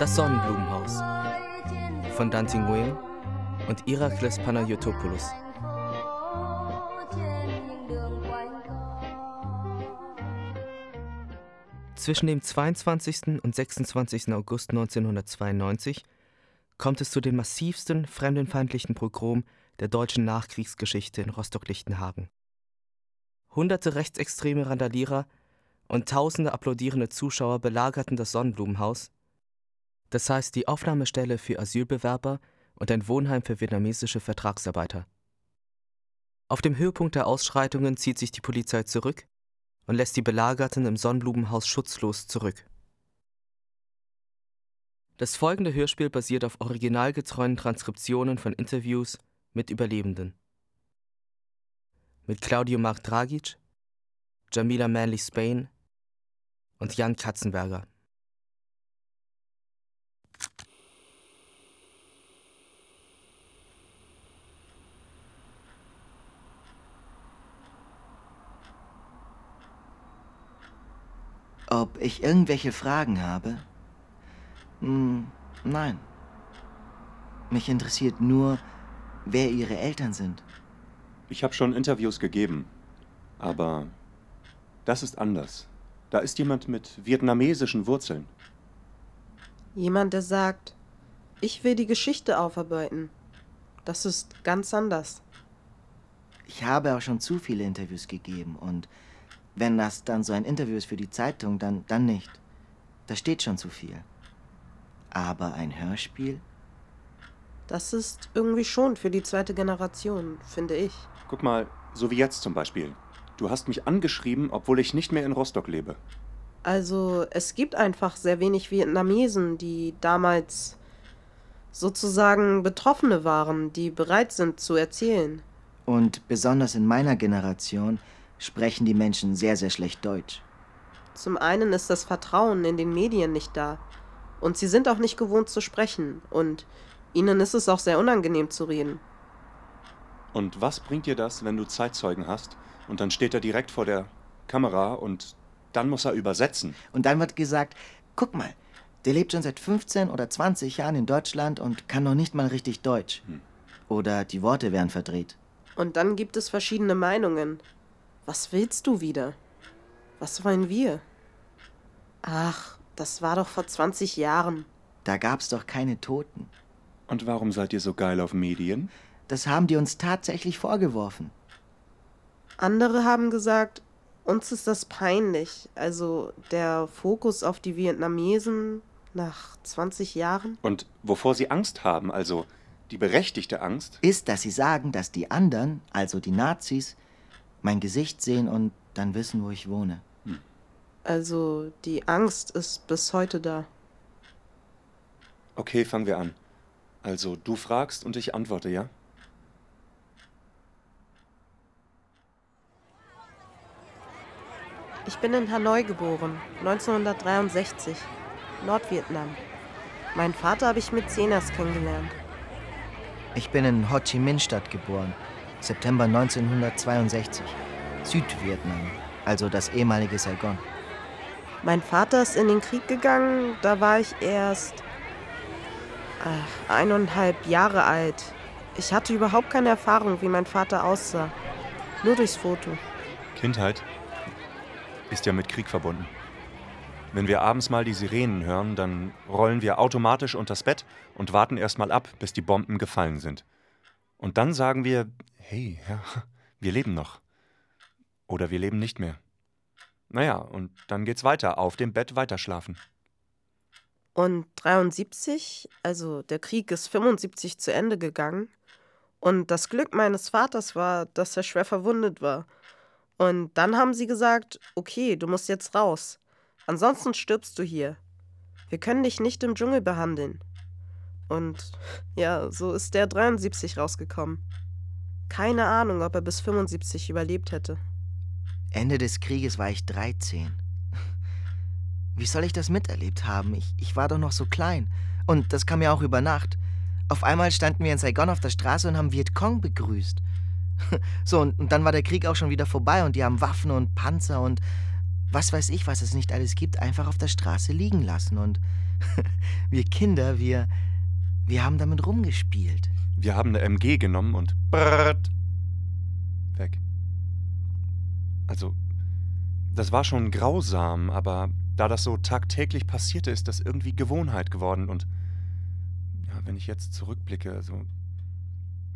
Das Sonnenblumenhaus von Dante Nguyen und Iraklis Panayotopoulos. Zwischen dem 22. und 26. August 1992 kommt es zu den massivsten fremdenfeindlichen Pogrom der deutschen Nachkriegsgeschichte in Rostock-Lichtenhagen. Hunderte rechtsextreme Randalierer und tausende applaudierende Zuschauer belagerten das Sonnenblumenhaus, das heißt die Aufnahmestelle für Asylbewerber und ein Wohnheim für vietnamesische Vertragsarbeiter. Auf dem Höhepunkt der Ausschreitungen zieht sich die Polizei zurück und lässt die Belagerten im Sonnenblumenhaus schutzlos zurück. Das folgende Hörspiel basiert auf originalgetreuen Transkriptionen von Interviews mit Überlebenden. Mit Claudio Marc Dragic, Jamila Manley Spain und Jan Katzenberger. Ob ich irgendwelche Fragen habe? Hm, nein. Mich interessiert nur, wer Ihre Eltern sind. Ich habe schon Interviews gegeben, aber das ist anders. Da ist jemand mit vietnamesischen Wurzeln. Jemand, der sagt, ich will die Geschichte aufarbeiten. Das ist ganz anders. Ich habe auch schon zu viele Interviews gegeben und wenn das dann so ein Interview ist für die Zeitung, dann, dann nicht. Da steht schon zu viel. Aber ein Hörspiel? Das ist irgendwie schon für die zweite Generation, finde ich. Guck mal, so wie jetzt zum Beispiel. Du hast mich angeschrieben, obwohl ich nicht mehr in Rostock lebe. Also, es gibt einfach sehr wenig Vietnamesen, die damals sozusagen Betroffene waren, die bereit sind zu erzählen. Und besonders in meiner Generation sprechen die Menschen sehr, sehr schlecht Deutsch. Zum einen ist das Vertrauen in den Medien nicht da. Und sie sind auch nicht gewohnt zu sprechen. Und ihnen ist es auch sehr unangenehm zu reden. Und was bringt dir das, wenn du Zeitzeugen hast und dann steht er direkt vor der Kamera und dann muss er übersetzen? Und dann wird gesagt, guck mal, der lebt schon seit 15 oder 20 Jahren in Deutschland und kann noch nicht mal richtig Deutsch. Hm. Oder die Worte werden verdreht. Und dann gibt es verschiedene Meinungen. Was willst du wieder? Was wollen wir? Ach, das war doch vor 20 Jahren. Da gab's doch keine Toten. Und warum seid ihr so geil auf Medien? Das haben die uns tatsächlich vorgeworfen. Andere haben gesagt, uns ist das peinlich. Also der Fokus auf die Vietnamesen nach 20 Jahren. Und wovor sie Angst haben, also die berechtigte Angst, ist, dass sie sagen, dass die anderen, also die Nazis, mein Gesicht sehen und dann wissen, wo ich wohne. Also die Angst ist bis heute da. Okay, fangen wir an. Also du fragst und ich antworte, ja? Ich bin in Hanoi geboren, 1963, Nordvietnam. Meinen Vater habe ich mit zehn erst kennengelernt. Ich bin in Ho Chi Minh-Stadt geboren, September 1962. Südvietnam, also das ehemalige Saigon. Mein Vater ist in den Krieg gegangen, da war ich erst ach, eineinhalb Jahre alt. Ich hatte überhaupt keine Erfahrung, wie mein Vater aussah. Nur durchs Foto. Kindheit ist ja mit Krieg verbunden. Wenn wir abends mal die Sirenen hören, dann rollen wir automatisch unters Bett und warten erst mal ab, bis die Bomben gefallen sind. Und dann sagen wir, hey, ja, wir leben noch. Oder wir leben nicht mehr. Naja, und dann geht's weiter, auf dem Bett weiterschlafen. Und 73, also der Krieg ist 75 zu Ende gegangen. Und das Glück meines Vaters war, dass er schwer verwundet war. Und dann haben sie gesagt, okay, du musst jetzt raus. Ansonsten stirbst du hier. Wir können dich nicht im Dschungel behandeln. Und ja, so ist der 73 rausgekommen. Keine Ahnung, ob er bis 75 überlebt hätte. Ende des Krieges war ich 13. Wie soll ich das miterlebt haben? Ich, ich war doch noch so klein. Und das kam ja auch über Nacht. Auf einmal standen wir in Saigon auf der Straße und haben Vietcong begrüßt. So, und, und dann war der Krieg auch schon wieder vorbei und die haben Waffen und Panzer und was weiß ich, was es nicht alles gibt, einfach auf der Straße liegen lassen. Und wir Kinder, wir, wir haben damit rumgespielt. Wir haben eine MG genommen und brrrt, weg. Also, das war schon grausam, aber da das so tagtäglich passierte, ist das irgendwie Gewohnheit geworden und ja, wenn ich jetzt zurückblicke, also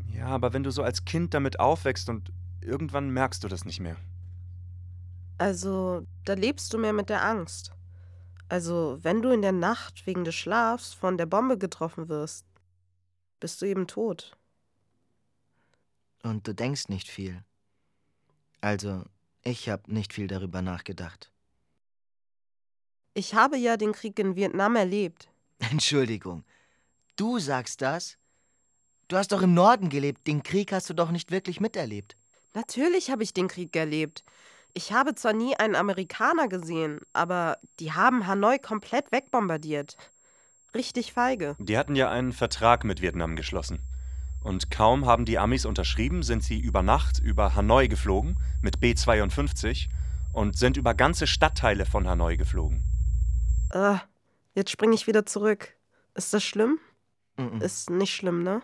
ja, aber wenn du so als Kind damit aufwächst und irgendwann merkst du das nicht mehr. Also, da lebst du mehr mit der Angst. Also, wenn du in der Nacht wegen des Schlafs von der Bombe getroffen wirst, bist du eben tot. Und du denkst nicht viel. Also, ich habe nicht viel darüber nachgedacht. Ich habe ja den Krieg in Vietnam erlebt. Entschuldigung, du sagst das? Du hast doch im Norden gelebt, den Krieg hast du doch nicht wirklich miterlebt. Natürlich habe ich den Krieg erlebt. Ich habe zwar nie einen Amerikaner gesehen, aber die haben Hanoi komplett wegbombardiert. Richtig feige. Die hatten ja einen Vertrag mit Vietnam geschlossen. Und kaum haben die Amis unterschrieben, sind sie über Nacht über Hanoi geflogen mit B-52 und sind über ganze Stadtteile von Hanoi geflogen. Äh, jetzt springe ich wieder zurück. Ist das schlimm? Mhm. Ist nicht schlimm, ne?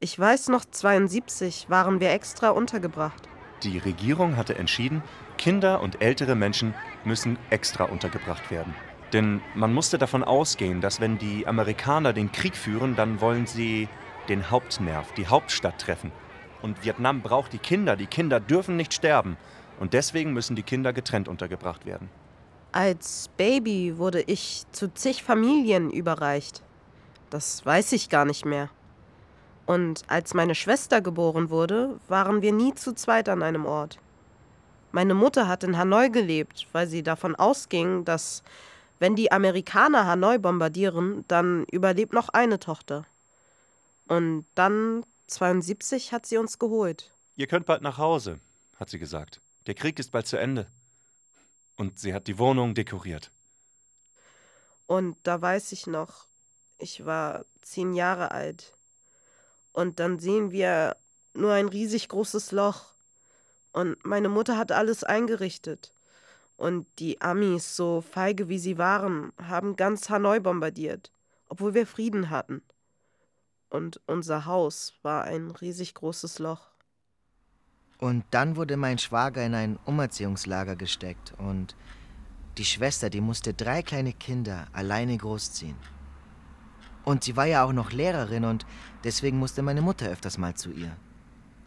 Ich weiß noch, 72 waren wir extra untergebracht. Die Regierung hatte entschieden, Kinder und ältere Menschen müssen extra untergebracht werden. Denn man musste davon ausgehen, dass wenn die Amerikaner den Krieg führen, dann wollen sie den Hauptnerv, die Hauptstadt treffen. Und Vietnam braucht die Kinder, die Kinder dürfen nicht sterben. Und deswegen müssen die Kinder getrennt untergebracht werden. Als Baby wurde ich zu zig Familien überreicht. Das weiß ich gar nicht mehr. Und als meine Schwester geboren wurde, waren wir nie zu zweit an einem Ort. Meine Mutter hat in Hanoi gelebt, weil sie davon ausging, dass wenn die Amerikaner Hanoi bombardieren, dann überlebt noch eine Tochter. Und dann, 72, hat sie uns geholt. Ihr könnt bald nach Hause, hat sie gesagt. Der Krieg ist bald zu Ende. Und sie hat die Wohnung dekoriert. Und da weiß ich noch, ich war zehn Jahre alt. Und dann sehen wir nur ein riesig großes Loch. Und meine Mutter hat alles eingerichtet. Und die Amis, so feige wie sie waren, haben ganz Hanoi bombardiert, obwohl wir Frieden hatten. Und unser Haus war ein riesig großes Loch. Und dann wurde mein Schwager in ein Umerziehungslager gesteckt und die Schwester, die musste drei kleine Kinder alleine großziehen. Und sie war ja auch noch Lehrerin und deswegen musste meine Mutter öfters mal zu ihr.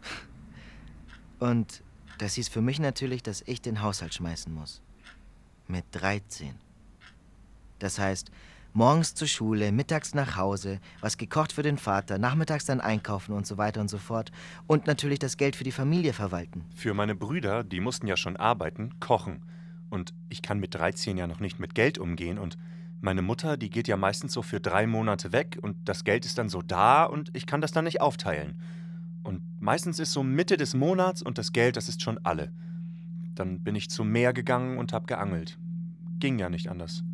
Und das hieß für mich natürlich, dass ich den Haushalt schmeißen muss. Mit 13. Das heißt, morgens zur Schule, mittags nach Hause, was gekocht für den Vater, nachmittags dann einkaufen und so weiter und so fort. Und natürlich das Geld für die Familie verwalten. Für meine Brüder, die mussten ja schon arbeiten, kochen. Und ich kann mit 13 ja noch nicht mit Geld umgehen und meine Mutter, die geht ja meistens so für drei Monate weg und das Geld ist dann so da und ich kann das dann nicht aufteilen. Meistens ist so Mitte des Monats und das Geld, das ist schon alle. Dann bin ich zum Meer gegangen und hab geangelt. Ging ja nicht anders.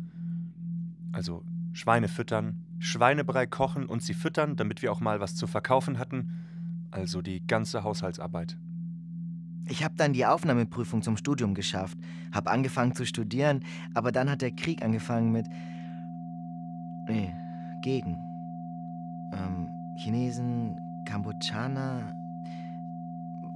Also Schweine füttern, Schweinebrei kochen und sie füttern, damit wir auch mal was zu verkaufen hatten. Also die ganze Haushaltsarbeit. Ich habe dann die Aufnahmeprüfung zum Studium geschafft, habe angefangen zu studieren, aber dann hat der Krieg angefangen mit. Nee, gegen. Ähm, Chinesen, Kambodschaner.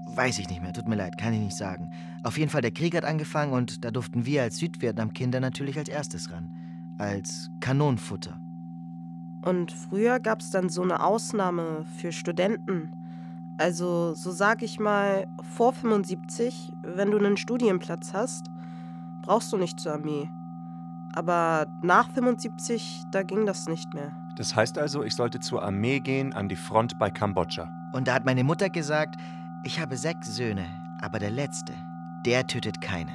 Weiß ich nicht mehr, tut mir leid, kann ich nicht sagen. Auf jeden Fall, der Krieg hat angefangen und da durften wir als Südvietnam-Kinder natürlich als erstes ran. Als Kanonenfutter. Und früher gab es dann so eine Ausnahme für Studenten. Also, so sag ich mal, vor 75, wenn du einen Studienplatz hast, brauchst du nicht zur Armee. Aber nach 75, da ging das nicht mehr. Das heißt also, ich sollte zur Armee gehen an die Front bei Kambodscha. Und da hat meine Mutter gesagt, ich habe sechs Söhne, aber der letzte, der tötet keine.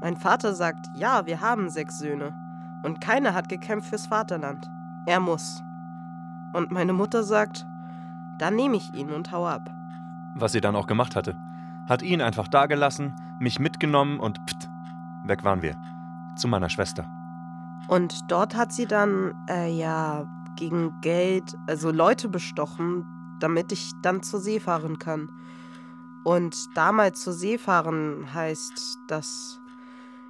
Mein Vater sagt, ja, wir haben sechs Söhne. Und keiner hat gekämpft fürs Vaterland. Er muss. Und meine Mutter sagt, dann nehme ich ihn und hau ab. Was sie dann auch gemacht hatte. Hat ihn einfach dagelassen, mich mitgenommen und pft, weg waren wir. Zu meiner Schwester. Und dort hat sie dann, äh, ja, gegen Geld, also Leute bestochen, damit ich dann zur See fahren kann. Und damals zur See fahren heißt, dass,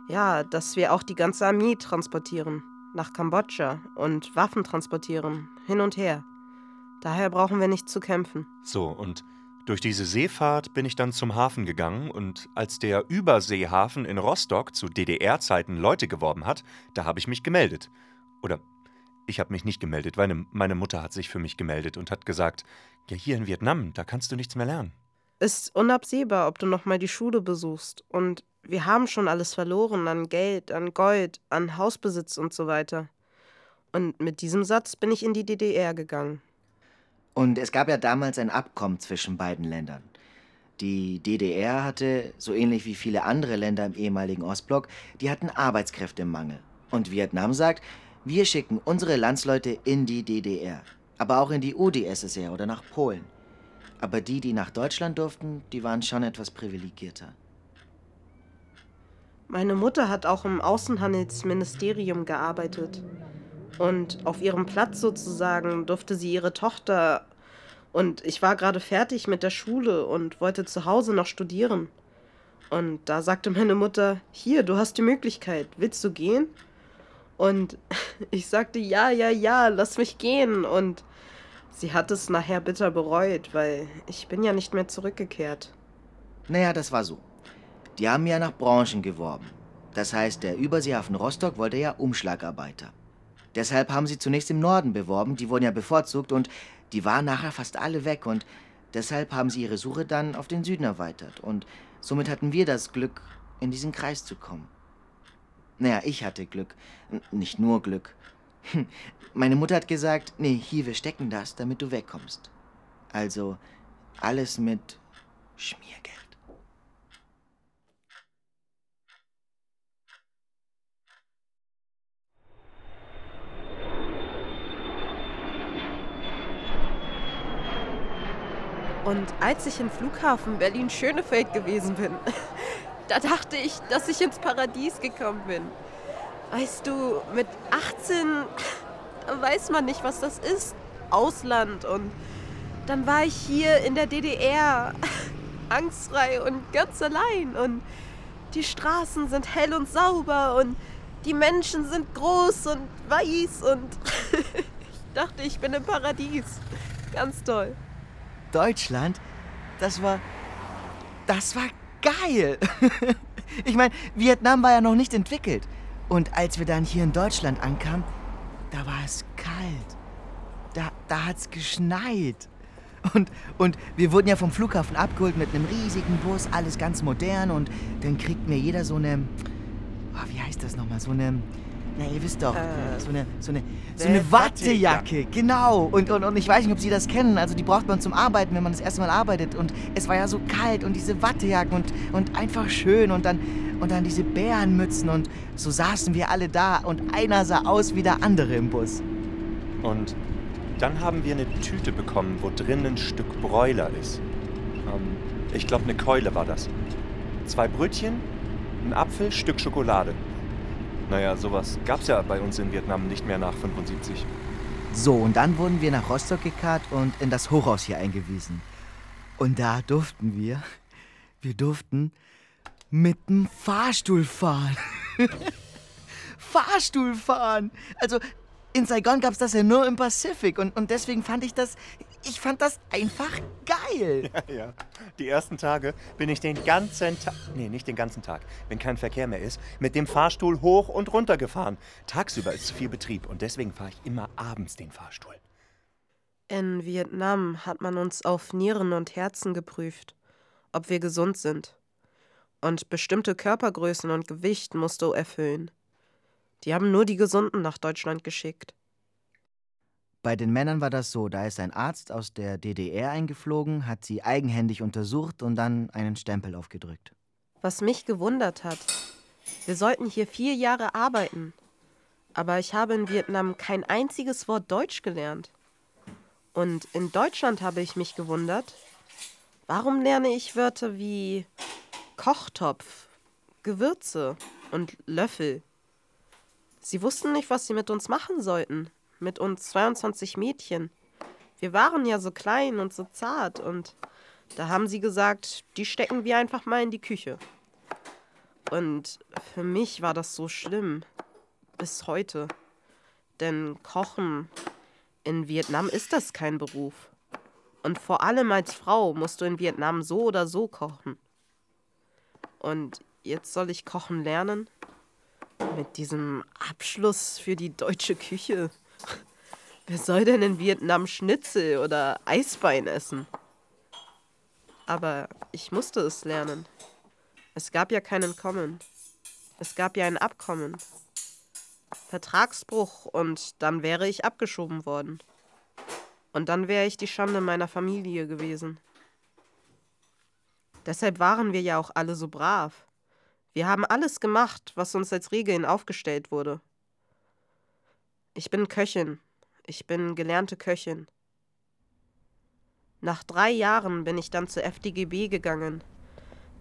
ja, dass wir auch die ganze Armee transportieren. nach Kambodscha und Waffen transportieren, hin und her. Daher brauchen wir nicht zu kämpfen. So, und durch diese Seefahrt bin ich dann zum Hafen gegangen und als der Überseehafen in Rostock zu DDR-Zeiten Leute geworben hat, da habe ich mich gemeldet. Oder ich habe mich nicht gemeldet, weil ne, meine Mutter hat sich für mich gemeldet und hat gesagt, ja hier in Vietnam, da kannst du nichts mehr lernen. Ist unabsehbar, ob du noch mal die Schule besuchst. Und wir haben schon alles verloren an Geld, an Gold, an Hausbesitz und so weiter. Und mit diesem Satz bin ich in die DDR gegangen. Und es gab ja damals ein Abkommen zwischen beiden Ländern. Die DDR hatte, so ähnlich wie viele andere Länder im ehemaligen Ostblock, die hatten Arbeitskräftemangel. Und Vietnam sagt, wir schicken unsere Landsleute in die DDR, aber auch in die UdSSR oder nach Polen. Aber die, die nach Deutschland durften, die waren schon etwas privilegierter. Meine Mutter hat auch im Außenhandelsministerium gearbeitet. Und auf ihrem Platz sozusagen durfte sie ihre Tochter. Und ich war gerade fertig mit der Schule und wollte zu Hause noch studieren. Und da sagte meine Mutter, hier, du hast die Möglichkeit, willst du gehen? Und ich sagte, ja, ja, ja, lass mich gehen. Und sie hat es nachher bitter bereut, weil ich bin ja nicht mehr zurückgekehrt. Naja, das war so. Die haben ja nach Branchen geworben. Das heißt, der Überseehafen Rostock wollte ja Umschlagarbeiter. Deshalb haben sie zunächst im Norden beworben, die wurden ja bevorzugt und die waren nachher fast alle weg und deshalb haben sie ihre Suche dann auf den Süden erweitert und somit hatten wir das Glück, in diesen Kreis zu kommen. Naja, ich hatte Glück. Nicht nur Glück. Meine Mutter hat gesagt, nee, hier, wir stecken das, damit du wegkommst. Also alles mit Schmiergeld. Und als ich im Flughafen Berlin-Schönefeld gewesen bin, da dachte ich, dass ich ins Paradies gekommen bin. Weißt du, mit 18 da weiß man nicht, was das ist. Ausland. Und dann war ich hier in der DDR, angstfrei und ganz allein. Und die Straßen sind hell und sauber und die Menschen sind groß und weiß und ich dachte, ich bin im Paradies. Ganz toll. Deutschland, das war. Das war geil! ich meine, Vietnam war ja noch nicht entwickelt. Und als wir dann hier in Deutschland ankamen, da war es kalt. Da, da hat es geschneit. Und, und wir wurden ja vom Flughafen abgeholt mit einem riesigen Bus, alles ganz modern. Und dann kriegt mir jeder so eine. Oh, wie heißt das nochmal? So eine. Na, ihr wisst doch, äh, so eine, so eine, so eine Wattejacke, genau. Und, und, und ich weiß nicht, ob Sie das kennen. Also die braucht man zum Arbeiten, wenn man das erste Mal arbeitet. Und es war ja so kalt und diese Wattejacken und, und einfach schön. Und dann, und dann diese Bärenmützen. Und so saßen wir alle da und einer sah aus wie der andere im Bus. Und dann haben wir eine Tüte bekommen, wo drin ein Stück Bräuler ist. Ähm, ich glaube, eine Keule war das. Zwei Brötchen, ein Apfel, Stück Schokolade. Naja, sowas gab's ja bei uns in Vietnam nicht mehr nach 75. So, und dann wurden wir nach Rostock gekarrt und in das Hochhaus hier eingewiesen. Und da durften wir, wir durften mit dem Fahrstuhl fahren. Fahrstuhl fahren! Also, in Saigon gab es das ja nur im Pazifik und, und deswegen fand ich das, ich fand das einfach geil. Ja, ja. Die ersten Tage bin ich den ganzen Tag, nee, nicht den ganzen Tag, wenn kein Verkehr mehr ist, mit dem Fahrstuhl hoch und runter gefahren. Tagsüber ist zu viel Betrieb und deswegen fahre ich immer abends den Fahrstuhl. In Vietnam hat man uns auf Nieren und Herzen geprüft, ob wir gesund sind. Und bestimmte Körpergrößen und Gewicht musst du erfüllen. Die haben nur die Gesunden nach Deutschland geschickt. Bei den Männern war das so, da ist ein Arzt aus der DDR eingeflogen, hat sie eigenhändig untersucht und dann einen Stempel aufgedrückt. Was mich gewundert hat, wir sollten hier vier Jahre arbeiten, aber ich habe in Vietnam kein einziges Wort Deutsch gelernt. Und in Deutschland habe ich mich gewundert, warum lerne ich Wörter wie Kochtopf, Gewürze und Löffel? Sie wussten nicht, was sie mit uns machen sollten. Mit uns 22 Mädchen. Wir waren ja so klein und so zart und da haben sie gesagt, die stecken wir einfach mal in die Küche. Und für mich war das so schlimm. Bis heute. Denn Kochen in Vietnam ist das kein Beruf. Und vor allem als Frau musst du in Vietnam so oder so kochen. Und jetzt soll ich kochen lernen? Mit diesem Abschluss für die deutsche Küche. Wer soll denn in Vietnam Schnitzel oder Eisbein essen? Aber ich musste es lernen. Es gab ja kein Entkommen. Es gab ja ein Abkommen. Vertragsbruch und dann wäre ich abgeschoben worden. Und dann wäre ich die Schande meiner Familie gewesen. Deshalb waren wir ja auch alle so brav. Wir haben alles gemacht, was uns als Regeln aufgestellt wurde. Ich bin Köchin. Ich bin gelernte Köchin. Nach drei Jahren bin ich dann zur FDGB gegangen.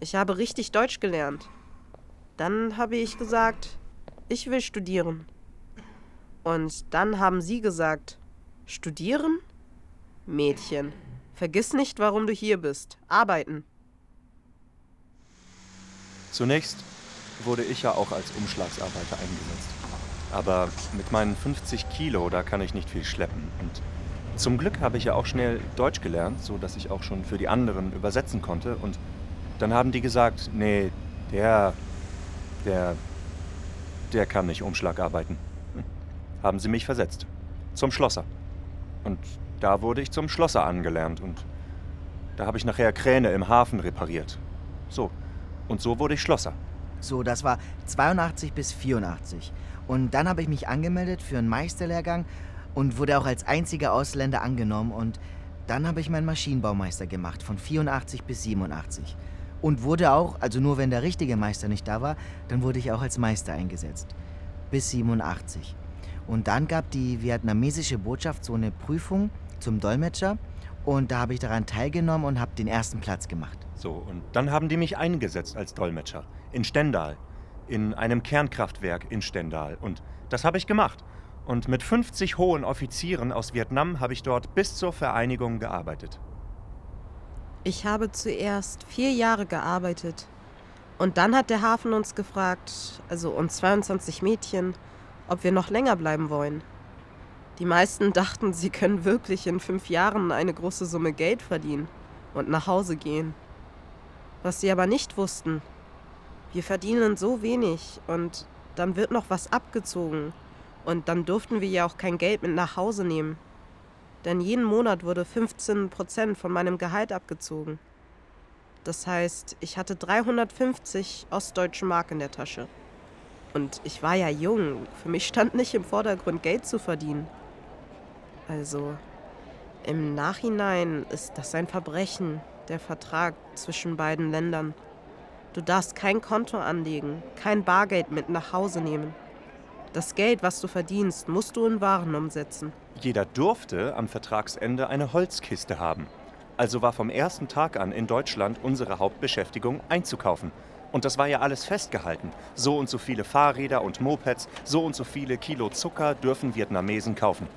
Ich habe richtig Deutsch gelernt. Dann habe ich gesagt, ich will studieren. Und dann haben sie gesagt, studieren? Mädchen, vergiss nicht, warum du hier bist. Arbeiten. Zunächst wurde ich ja auch als Umschlagsarbeiter eingesetzt. Aber mit meinen 50 Kilo, da kann ich nicht viel schleppen. Und zum Glück habe ich ja auch schnell Deutsch gelernt, so dass ich auch schon für die anderen übersetzen konnte. Und dann haben die gesagt, nee, der, der, der kann nicht Umschlag arbeiten. Hm. Haben sie mich versetzt. Zum Schlosser. Und da wurde ich zum Schlosser angelernt und da habe ich nachher Kräne im Hafen repariert. So. Und so wurde ich Schlosser. So, das war 82 bis 84. Und dann habe ich mich angemeldet für einen Meisterlehrgang und wurde auch als einziger Ausländer angenommen. Und dann habe ich meinen Maschinenbaumeister gemacht, von 84 bis 87. Und wurde auch, also nur wenn der richtige Meister nicht da war, dann wurde ich auch als Meister eingesetzt. Bis 87. Und dann gab die vietnamesische Botschaft so eine Prüfung zum Dolmetscher. Und da habe ich daran teilgenommen und habe den ersten Platz gemacht. So, und dann haben die mich eingesetzt als Dolmetscher. In Stendal. In einem Kernkraftwerk in Stendal. Und das habe ich gemacht. Und mit 50 hohen Offizieren aus Vietnam habe ich dort bis zur Vereinigung gearbeitet. Ich habe zuerst vier Jahre gearbeitet. Und dann hat der Hafen uns gefragt, also uns 22 Mädchen, ob wir noch länger bleiben wollen. Die meisten dachten, sie können wirklich in fünf Jahren eine große Summe Geld verdienen und nach Hause gehen. Was sie aber nicht wussten, wir verdienen so wenig und dann wird noch was abgezogen und dann durften wir ja auch kein Geld mit nach Hause nehmen denn jeden Monat wurde 15 Prozent von meinem Gehalt abgezogen. Das heißt, ich hatte 350 ostdeutsche Mark in der Tasche. Und ich war ja jung. Für mich stand nicht im Vordergrund, Geld zu verdienen. Also, im Nachhinein ist das ein Verbrechen, der Vertrag zwischen beiden Ländern. Du darfst kein Konto anlegen, kein Bargeld mit nach Hause nehmen. Das Geld, was du verdienst, musst du in Waren umsetzen. Jeder durfte am Vertragsende eine Holzkiste haben. Also war vom ersten Tag an in Deutschland unsere Hauptbeschäftigung einzukaufen. Und das war ja alles festgehalten. So und so viele Fahrräder und Mopeds, so und so viele Kilo Zucker dürfen Vietnamesen kaufen.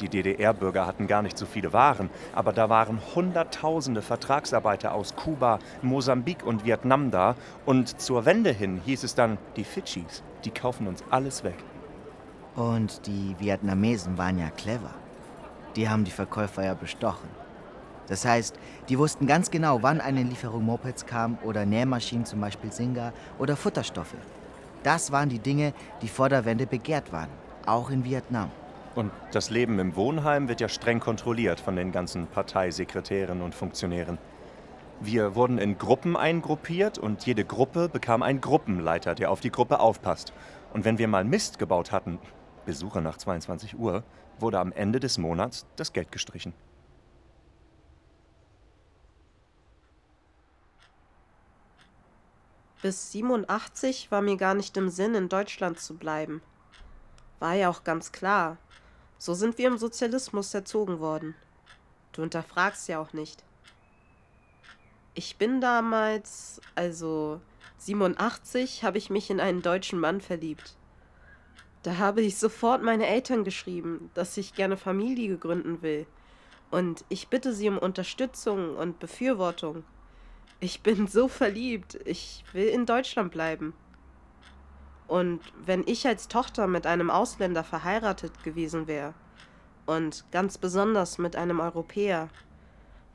Die DDR-Bürger hatten gar nicht so viele Waren, aber da waren Hunderttausende Vertragsarbeiter aus Kuba, Mosambik und Vietnam da. Und zur Wende hin hieß es dann, die Fidschis, die kaufen uns alles weg. Und die Vietnamesen waren ja clever. Die haben die Verkäufer ja bestochen. Das heißt, die wussten ganz genau, wann eine Lieferung Mopeds kam oder Nähmaschinen, zum Beispiel Singa oder Futterstoffe. Das waren die Dinge, die vor der Wende begehrt waren, auch in Vietnam. Und das Leben im Wohnheim wird ja streng kontrolliert von den ganzen Parteisekretären und Funktionären. Wir wurden in Gruppen eingruppiert und jede Gruppe bekam einen Gruppenleiter, der auf die Gruppe aufpasst. Und wenn wir mal Mist gebaut hatten, Besucher nach 22 Uhr, wurde am Ende des Monats das Geld gestrichen. Bis 87 war mir gar nicht im Sinn, in Deutschland zu bleiben. War ja auch ganz klar. So sind wir im Sozialismus erzogen worden. Du unterfragst ja auch nicht. Ich bin damals, also 87, habe ich mich in einen deutschen Mann verliebt. Da habe ich sofort meine Eltern geschrieben, dass ich gerne Familie gründen will. Und ich bitte sie um Unterstützung und Befürwortung. Ich bin so verliebt, ich will in Deutschland bleiben. Und wenn ich als Tochter mit einem Ausländer verheiratet gewesen wäre, und ganz besonders mit einem Europäer,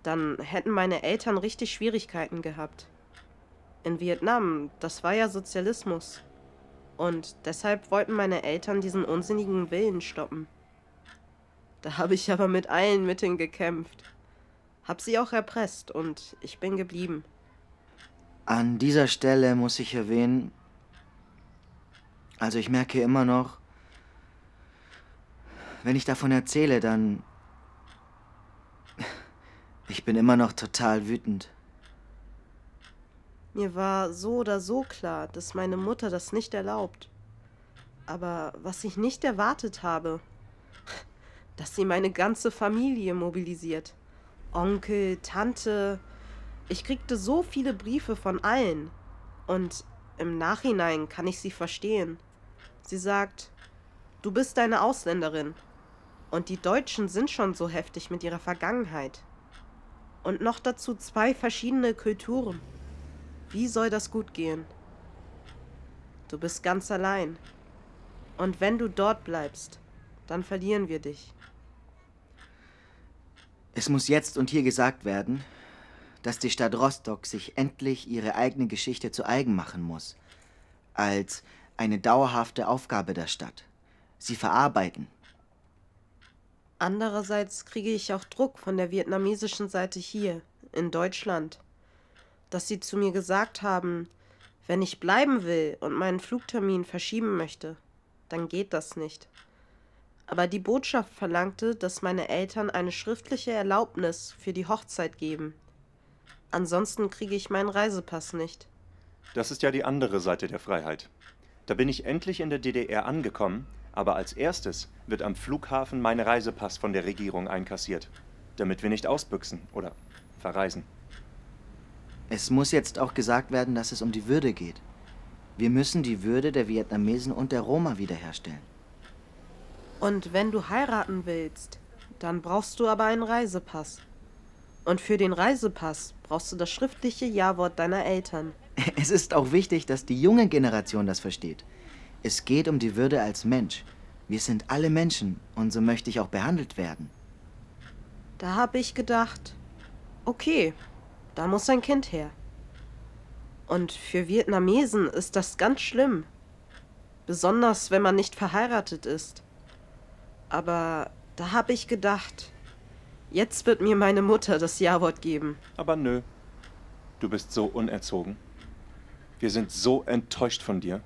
dann hätten meine Eltern richtig Schwierigkeiten gehabt. In Vietnam, das war ja Sozialismus. Und deshalb wollten meine Eltern diesen unsinnigen Willen stoppen. Da habe ich aber mit allen Mitteln gekämpft. Hab sie auch erpresst und ich bin geblieben. An dieser Stelle muss ich erwähnen, also ich merke immer noch, wenn ich davon erzähle, dann... Ich bin immer noch total wütend. Mir war so oder so klar, dass meine Mutter das nicht erlaubt. Aber was ich nicht erwartet habe, dass sie meine ganze Familie mobilisiert. Onkel, Tante. Ich kriegte so viele Briefe von allen. Und im Nachhinein kann ich sie verstehen. Sie sagt, du bist eine Ausländerin. Und die Deutschen sind schon so heftig mit ihrer Vergangenheit. Und noch dazu zwei verschiedene Kulturen. Wie soll das gut gehen? Du bist ganz allein. Und wenn du dort bleibst, dann verlieren wir dich. Es muss jetzt und hier gesagt werden, dass die Stadt Rostock sich endlich ihre eigene Geschichte zu eigen machen muss. Als eine dauerhafte Aufgabe der Stadt. Sie verarbeiten, Andererseits kriege ich auch Druck von der vietnamesischen Seite hier, in Deutschland, dass sie zu mir gesagt haben, wenn ich bleiben will und meinen Flugtermin verschieben möchte, dann geht das nicht. Aber die Botschaft verlangte, dass meine Eltern eine schriftliche Erlaubnis für die Hochzeit geben. Ansonsten kriege ich meinen Reisepass nicht. Das ist ja die andere Seite der Freiheit. Da bin ich endlich in der DDR angekommen aber als erstes wird am Flughafen mein Reisepass von der Regierung einkassiert, damit wir nicht ausbüchsen oder verreisen. Es muss jetzt auch gesagt werden, dass es um die Würde geht. Wir müssen die Würde der Vietnamesen und der Roma wiederherstellen. Und wenn du heiraten willst, dann brauchst du aber einen Reisepass. Und für den Reisepass brauchst du das schriftliche Ja-Wort deiner Eltern. Es ist auch wichtig, dass die junge Generation das versteht. Es geht um die Würde als Mensch. Wir sind alle Menschen und so möchte ich auch behandelt werden. Da habe ich gedacht, okay, da muss ein Kind her. Und für Vietnamesen ist das ganz schlimm. Besonders wenn man nicht verheiratet ist. Aber da habe ich gedacht, jetzt wird mir meine Mutter das Ja-Wort geben. Aber nö, du bist so unerzogen. Wir sind so enttäuscht von dir.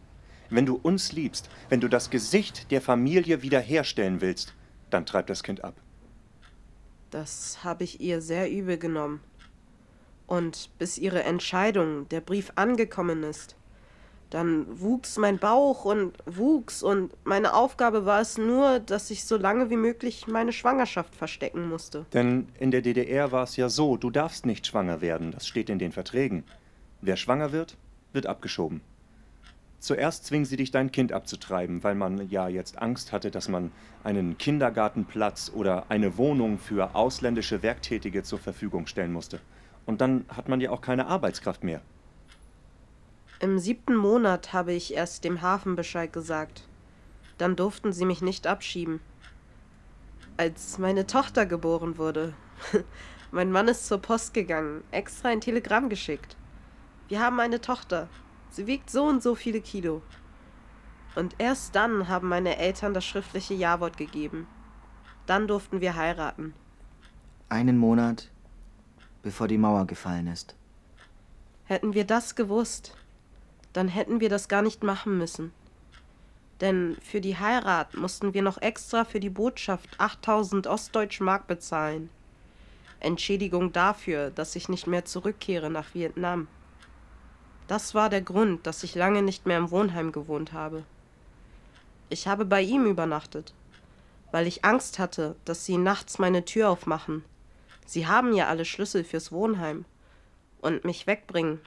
Wenn du uns liebst, wenn du das Gesicht der Familie wiederherstellen willst, dann treib das Kind ab. Das habe ich ihr sehr übel genommen. Und bis ihre Entscheidung, der Brief angekommen ist, dann wuchs mein Bauch und wuchs und meine Aufgabe war es nur, dass ich so lange wie möglich meine Schwangerschaft verstecken musste. Denn in der DDR war es ja so, du darfst nicht schwanger werden, das steht in den Verträgen. Wer schwanger wird, wird abgeschoben. Zuerst zwingen sie dich, dein Kind abzutreiben, weil man ja jetzt Angst hatte, dass man einen Kindergartenplatz oder eine Wohnung für ausländische Werktätige zur Verfügung stellen musste. Und dann hat man ja auch keine Arbeitskraft mehr. Im siebten Monat habe ich erst dem Hafen Bescheid gesagt. Dann durften sie mich nicht abschieben. Als meine Tochter geboren wurde, mein Mann ist zur Post gegangen, extra ein Telegramm geschickt. Wir haben eine Tochter. Sie wiegt so und so viele Kilo. Und erst dann haben meine Eltern das schriftliche Ja-Wort gegeben. Dann durften wir heiraten. Einen Monat, bevor die Mauer gefallen ist. Hätten wir das gewusst, dann hätten wir das gar nicht machen müssen. Denn für die Heirat mussten wir noch extra für die Botschaft 8000 Ostdeutsche Mark bezahlen. Entschädigung dafür, dass ich nicht mehr zurückkehre nach Vietnam. Das war der Grund, dass ich lange nicht mehr im Wohnheim gewohnt habe. Ich habe bei ihm übernachtet, weil ich Angst hatte, dass sie nachts meine Tür aufmachen. Sie haben ja alle Schlüssel fürs Wohnheim und mich wegbringen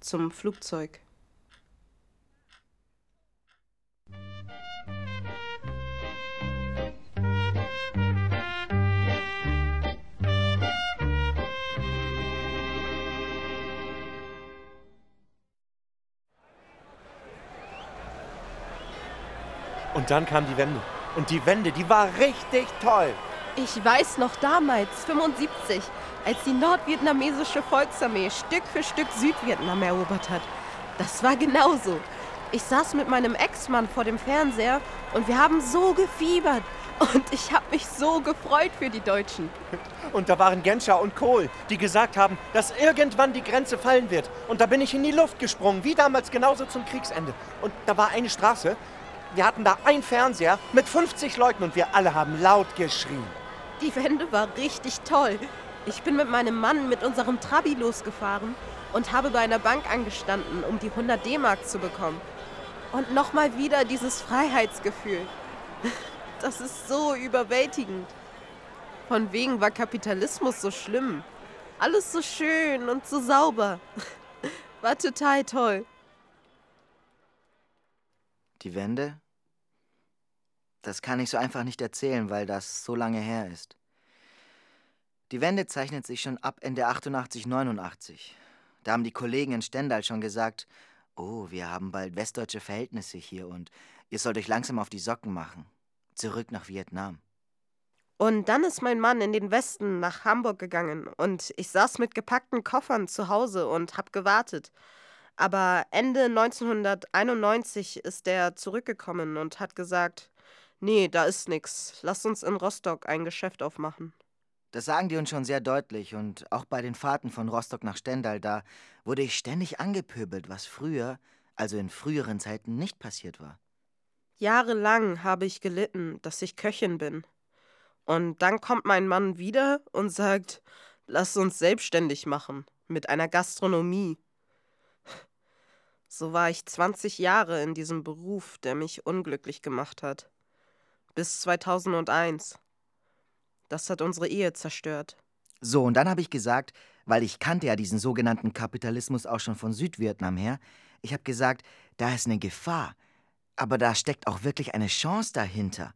zum Flugzeug. Und dann kam die Wende. Und die Wende, die war richtig toll. Ich weiß noch damals, 75, als die nordvietnamesische Volksarmee Stück für Stück Südvietnam erobert hat. Das war genauso. Ich saß mit meinem Ex-Mann vor dem Fernseher und wir haben so gefiebert. Und ich habe mich so gefreut für die Deutschen. Und da waren Genscher und Kohl, die gesagt haben, dass irgendwann die Grenze fallen wird. Und da bin ich in die Luft gesprungen, wie damals genauso zum Kriegsende. Und da war eine Straße, wir hatten da einen Fernseher mit 50 Leuten und wir alle haben laut geschrien. Die Wende war richtig toll. Ich bin mit meinem Mann mit unserem Trabi losgefahren und habe bei einer Bank angestanden, um die 100 D-Mark zu bekommen. Und nochmal wieder dieses Freiheitsgefühl. Das ist so überwältigend. Von wegen war Kapitalismus so schlimm. Alles so schön und so sauber. War total toll. Die Wende? Das kann ich so einfach nicht erzählen, weil das so lange her ist. Die Wende zeichnet sich schon ab Ende 88, 89. Da haben die Kollegen in Stendal schon gesagt, oh, wir haben bald westdeutsche Verhältnisse hier und ihr sollt euch langsam auf die Socken machen. Zurück nach Vietnam. Und dann ist mein Mann in den Westen nach Hamburg gegangen und ich saß mit gepackten Koffern zu Hause und hab gewartet. Aber Ende 1991 ist er zurückgekommen und hat gesagt, nee, da ist nix. Lass uns in Rostock ein Geschäft aufmachen. Das sagen die uns schon sehr deutlich und auch bei den Fahrten von Rostock nach Stendal, da wurde ich ständig angepöbelt, was früher, also in früheren Zeiten, nicht passiert war. Jahrelang habe ich gelitten, dass ich Köchin bin. Und dann kommt mein Mann wieder und sagt, lass uns selbstständig machen mit einer Gastronomie. So war ich 20 Jahre in diesem Beruf, der mich unglücklich gemacht hat. Bis 2001. Das hat unsere Ehe zerstört. So, und dann habe ich gesagt, weil ich kannte ja diesen sogenannten Kapitalismus auch schon von Südvietnam her, ich habe gesagt, da ist eine Gefahr, aber da steckt auch wirklich eine Chance dahinter.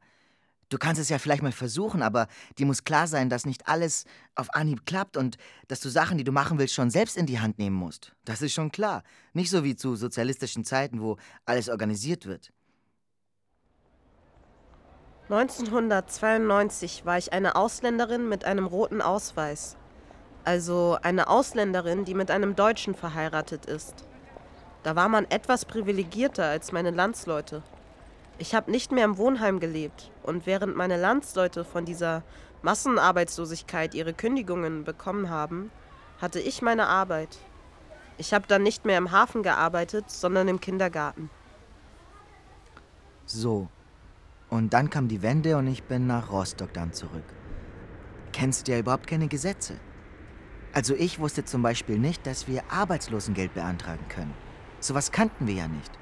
Du kannst es ja vielleicht mal versuchen, aber dir muss klar sein, dass nicht alles auf Anhieb klappt und dass du Sachen, die du machen willst, schon selbst in die Hand nehmen musst. Das ist schon klar. Nicht so wie zu sozialistischen Zeiten, wo alles organisiert wird. 1992 war ich eine Ausländerin mit einem roten Ausweis. Also eine Ausländerin, die mit einem Deutschen verheiratet ist. Da war man etwas privilegierter als meine Landsleute. Ich habe nicht mehr im Wohnheim gelebt und während meine Landsleute von dieser Massenarbeitslosigkeit ihre Kündigungen bekommen haben, hatte ich meine Arbeit. Ich habe dann nicht mehr im Hafen gearbeitet, sondern im Kindergarten. So. Und dann kam die Wende und ich bin nach Rostock dann zurück. Kennst du ja überhaupt keine Gesetze. Also ich wusste zum Beispiel nicht, dass wir Arbeitslosengeld beantragen können. Sowas kannten wir ja nicht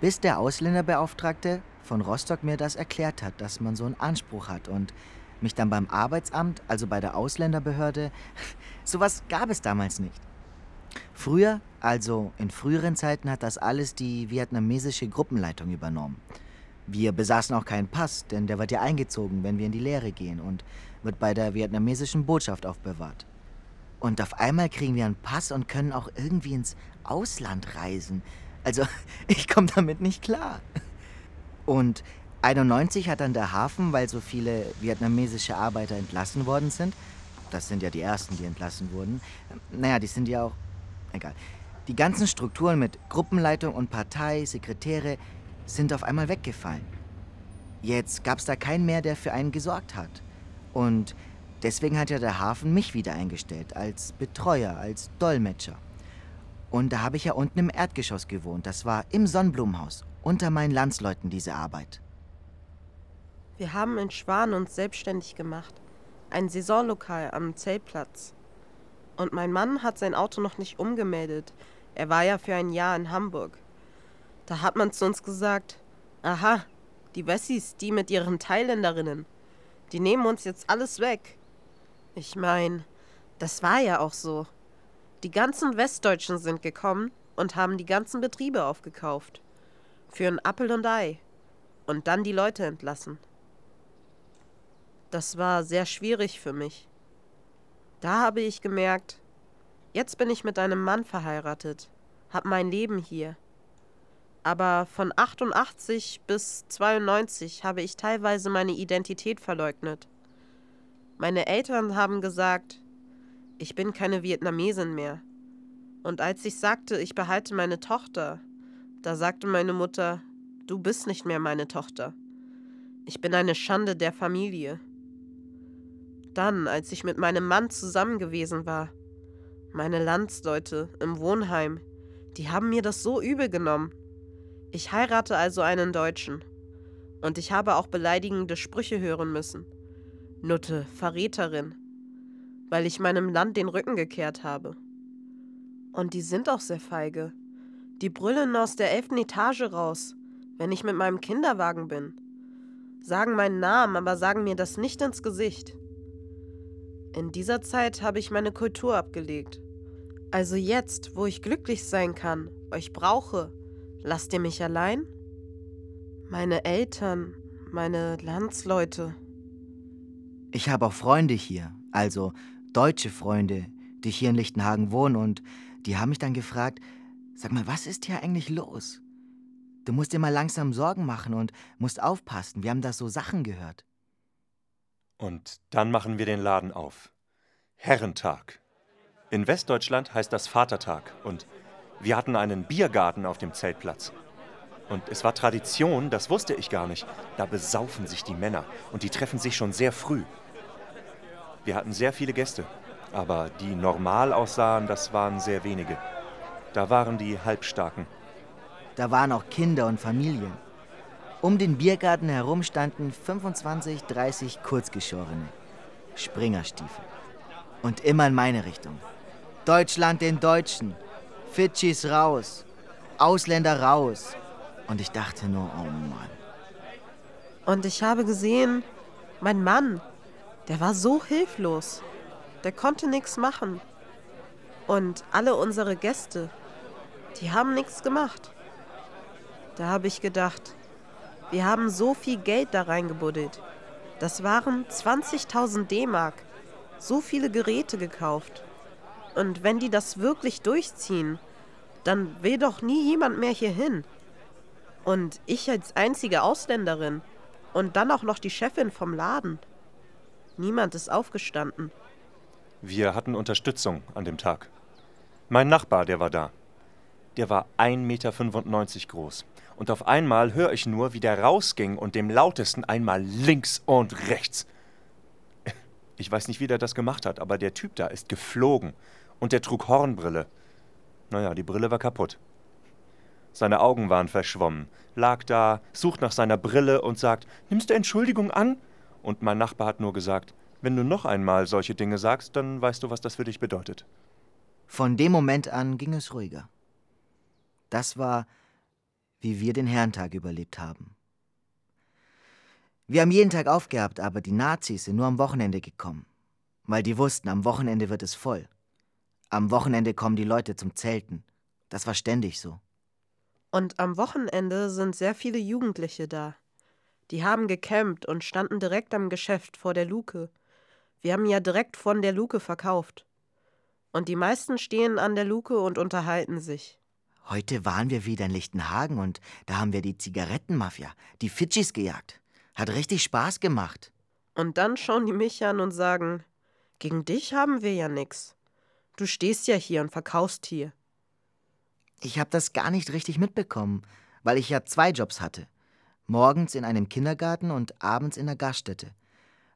bis der Ausländerbeauftragte von Rostock mir das erklärt hat, dass man so einen Anspruch hat und mich dann beim Arbeitsamt, also bei der Ausländerbehörde, sowas gab es damals nicht. Früher, also in früheren Zeiten, hat das alles die vietnamesische Gruppenleitung übernommen. Wir besaßen auch keinen Pass, denn der wird ja eingezogen, wenn wir in die Lehre gehen und wird bei der vietnamesischen Botschaft aufbewahrt. Und auf einmal kriegen wir einen Pass und können auch irgendwie ins Ausland reisen. Also, ich komme damit nicht klar. Und 91 hat dann der Hafen, weil so viele vietnamesische Arbeiter entlassen worden sind, das sind ja die ersten, die entlassen wurden, naja, die sind ja auch, egal, die ganzen Strukturen mit Gruppenleitung und Partei, Sekretäre sind auf einmal weggefallen. Jetzt gab es da keinen mehr, der für einen gesorgt hat. Und deswegen hat ja der Hafen mich wieder eingestellt, als Betreuer, als Dolmetscher. Und da habe ich ja unten im Erdgeschoss gewohnt. Das war im Sonnenblumenhaus. Unter meinen Landsleuten diese Arbeit. Wir haben in Schwan uns selbstständig gemacht. Ein Saisonlokal am Zeltplatz. Und mein Mann hat sein Auto noch nicht umgemeldet. Er war ja für ein Jahr in Hamburg. Da hat man zu uns gesagt, aha, die Wessis, die mit ihren Thailänderinnen, die nehmen uns jetzt alles weg. Ich mein, das war ja auch so. Die ganzen Westdeutschen sind gekommen und haben die ganzen Betriebe aufgekauft. Für ein Appel und Ei. Und dann die Leute entlassen. Das war sehr schwierig für mich. Da habe ich gemerkt, jetzt bin ich mit einem Mann verheiratet, hab mein Leben hier. Aber von 88 bis 92 habe ich teilweise meine Identität verleugnet. Meine Eltern haben gesagt, ich bin keine Vietnamesin mehr. Und als ich sagte, ich behalte meine Tochter, da sagte meine Mutter, du bist nicht mehr meine Tochter. Ich bin eine Schande der Familie. Dann, als ich mit meinem Mann zusammen gewesen war, meine Landsleute im Wohnheim, die haben mir das so übel genommen. Ich heirate also einen Deutschen. Und ich habe auch beleidigende Sprüche hören müssen. Nutte, Verräterin, weil ich meinem Land den Rücken gekehrt habe. Und die sind auch sehr feige. Die brüllen aus der elften Etage raus, wenn ich mit meinem Kinderwagen bin. Sagen meinen Namen, aber sagen mir das nicht ins Gesicht. In dieser Zeit habe ich meine Kultur abgelegt. Also jetzt, wo ich glücklich sein kann, euch brauche, lasst ihr mich allein? Meine Eltern, meine Landsleute. Ich habe auch Freunde hier, also deutsche Freunde, die hier in Lichtenhagen wohnen und die haben mich dann gefragt, sag mal, was ist hier eigentlich los? Du musst dir mal langsam Sorgen machen und musst aufpassen. Wir haben da so Sachen gehört. Und dann machen wir den Laden auf. Herrentag. In Westdeutschland heißt das Vatertag und wir hatten einen Biergarten auf dem Zeltplatz. Und es war Tradition, das wusste ich gar nicht. Da besaufen sich die Männer und die treffen sich schon sehr früh. Wir hatten sehr viele Gäste, aber die normal aussahen, das waren sehr wenige. Da waren die Halbstarken. Da waren auch Kinder und Familien. Um den Biergarten herum standen 25, 30 Kurzgeschorene. Springerstiefel. Und immer in meine Richtung. Deutschland den Deutschen. Fidschis raus. Ausländer raus. Und ich dachte nur, oh Mann. Und ich habe gesehen, mein Mann, der war so hilflos. Der konnte nichts machen. Und alle unsere Gäste, die haben nichts gemacht. Da habe ich gedacht, wir haben so viel Geld da reingebuddelt. Das waren 20.000 D-Mark. So viele Geräte gekauft. Und wenn die das wirklich durchziehen, dann will doch nie jemand mehr hier hin. Und ich als einzige Ausländerin. Und dann auch noch die Chefin vom Laden. Niemand ist aufgestanden. Wir hatten Unterstützung an dem Tag. Mein Nachbar, der war da. Der war 1,95 Meter groß. Und auf einmal höre ich nur, wie der rausging und dem lautesten einmal links und rechts. Ich weiß nicht, wie der das gemacht hat, aber der Typ da ist geflogen. Und der trug Hornbrille. Naja, die Brille war kaputt. Seine Augen waren verschwommen, lag da, sucht nach seiner Brille und sagt: Nimmst du Entschuldigung an? Und mein Nachbar hat nur gesagt: Wenn du noch einmal solche Dinge sagst, dann weißt du, was das für dich bedeutet. Von dem Moment an ging es ruhiger. Das war, wie wir den Herrentag überlebt haben. Wir haben jeden Tag aufgehabt, aber die Nazis sind nur am Wochenende gekommen, weil die wussten, am Wochenende wird es voll. Am Wochenende kommen die Leute zum Zelten. Das war ständig so. Und am Wochenende sind sehr viele Jugendliche da. Die haben gecampt und standen direkt am Geschäft vor der Luke. Wir haben ja direkt von der Luke verkauft. Und die meisten stehen an der Luke und unterhalten sich. Heute waren wir wieder in Lichtenhagen und da haben wir die Zigarettenmafia, die Fidschis gejagt. Hat richtig Spaß gemacht. Und dann schauen die mich an und sagen: Gegen dich haben wir ja nix. Du stehst ja hier und verkaufst hier. Ich habe das gar nicht richtig mitbekommen, weil ich ja zwei Jobs hatte. Morgens in einem Kindergarten und abends in der Gaststätte.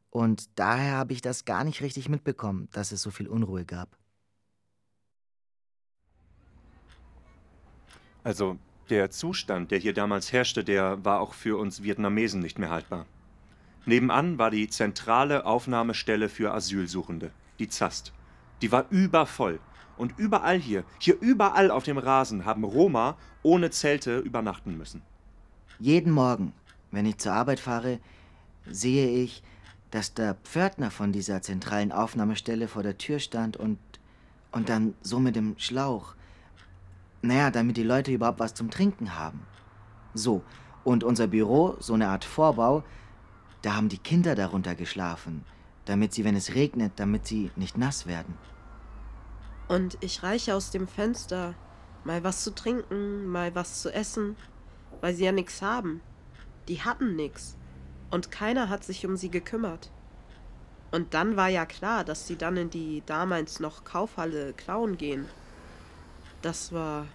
Und daher habe ich das gar nicht richtig mitbekommen, dass es so viel Unruhe gab. Also der Zustand, der hier damals herrschte, der war auch für uns Vietnamesen nicht mehr haltbar. Nebenan war die zentrale Aufnahmestelle für Asylsuchende, die ZAST. Die war übervoll. Und überall hier, hier überall auf dem Rasen haben Roma ohne Zelte übernachten müssen. Jeden Morgen, wenn ich zur Arbeit fahre, sehe ich, dass der Pförtner von dieser zentralen Aufnahmestelle vor der Tür stand und, und dann so mit dem Schlauch. Naja, damit die Leute überhaupt was zum Trinken haben. So, und unser Büro, so eine Art Vorbau, da haben die Kinder darunter geschlafen, damit sie, wenn es regnet, damit sie nicht nass werden. Und ich reiche aus dem Fenster mal was zu trinken, mal was zu essen. Weil sie ja nichts haben. Die hatten nichts. Und keiner hat sich um sie gekümmert. Und dann war ja klar, dass sie dann in die damals noch Kaufhalle klauen gehen. Das war.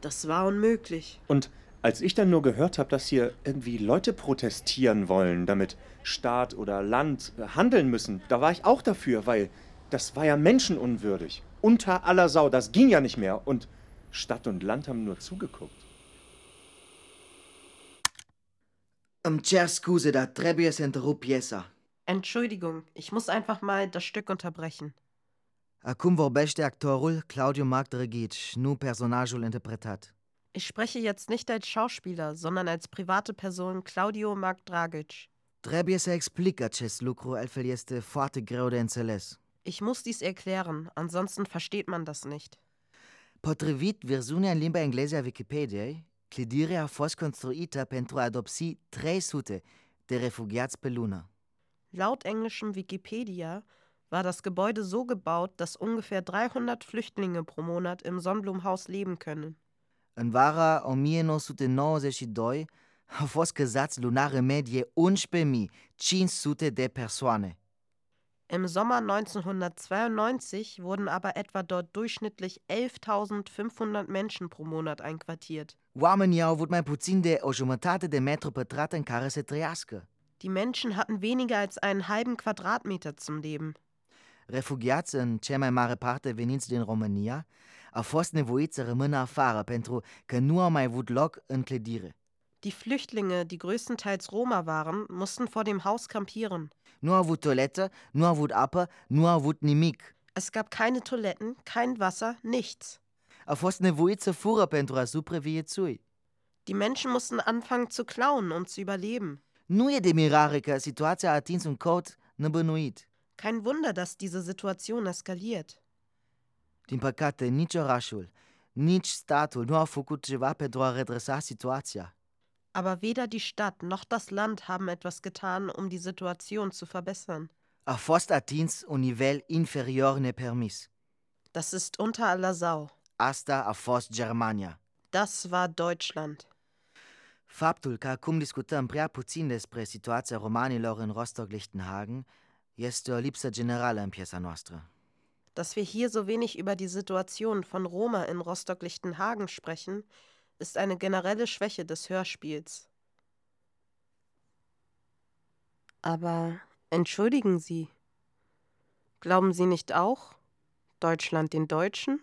Das war unmöglich. Und als ich dann nur gehört habe, dass hier irgendwie Leute protestieren wollen, damit Staat oder Land handeln müssen, da war ich auch dafür, weil das war ja menschenunwürdig. Unter aller Sau, das ging ja nicht mehr. Und Stadt und Land haben nur zugeguckt. Cer scuse, da trebuie să întrerup piesa. Entschuldigung, ich muss einfach mal das Stück unterbrechen. Acum vorbește actorul Claudio Marc Drăghici, nu personajul interpretat. Ich spreche jetzt nicht als Schauspieler, sondern als private Person Claudio Marc Dragic. Trebuie să explic acest lucru, altfel este foarte greu de înțeles. Ich muss dies erklären, ansonsten versteht man das nicht. Potrivit versiunea în limba engleză a Wikipediei, clădirea a fost construită pentru a adopsi 300 de refugiați pe lună. Laut englischem Wikipedia war das Gebäude so gebaut, dass ungefähr 300 Flüchtlinge pro Monat im Sonnenblumenhaus leben können. În vara 1992 au fost căzați lunar în medie 11.500 de persoane. Im Sommer 1992 wurden aber etwa dort durchschnittlich 11.500 Menschen pro Monat einquartiert. Oamenii au avut mai puțin de o jumătate de metru pătrat în care să trăiască. Die Menschen hatten weniger als einen halben Quadratmeter zum Leben. Refugiați, în cea mai mare parte veniți din România, au fost nevoiți să rămână afară pentru că nu au mai avut loc în clădire. Die Flüchtlinge, die größtenteils Roma waren, mussten vor dem Haus kampieren. Nu avut toaletă, nu avut apă, nu avut nimic. Es gab keine Toiletten, kein Wasser, nichts. Au fost nevoiți să fură pentru a supraviețui. Die Menschen mussten anfangen zu klauen, um zu überleben. Nu e de mirare că situația a atins un cod nebănuit. Kein Wunder, dass diese Situation eskaliert. Din păcate, nici orașul, nici statul nu au făcut ceva pentru a redresa situația. Aber weder die Stadt noch das Land haben etwas getan, um die Situation zu verbessern. A fost atins un nivel inferior nepermis. Das ist unter aller Sau. Asta a fost Germania. Das war Deutschland. Faptul că acum discutăm prea puțin despre situația romanilor în Rostock-Lichtenhagen este o lipsă generală în piesa noastră. Dass wir hier so wenig über die Situation von Roma in Rostock-Lichtenhagen sprechen, ist eine generelle Schwäche des Hörspiels. Aber entschuldigen Sie, glauben Sie nicht auch, Deutschland den Deutschen?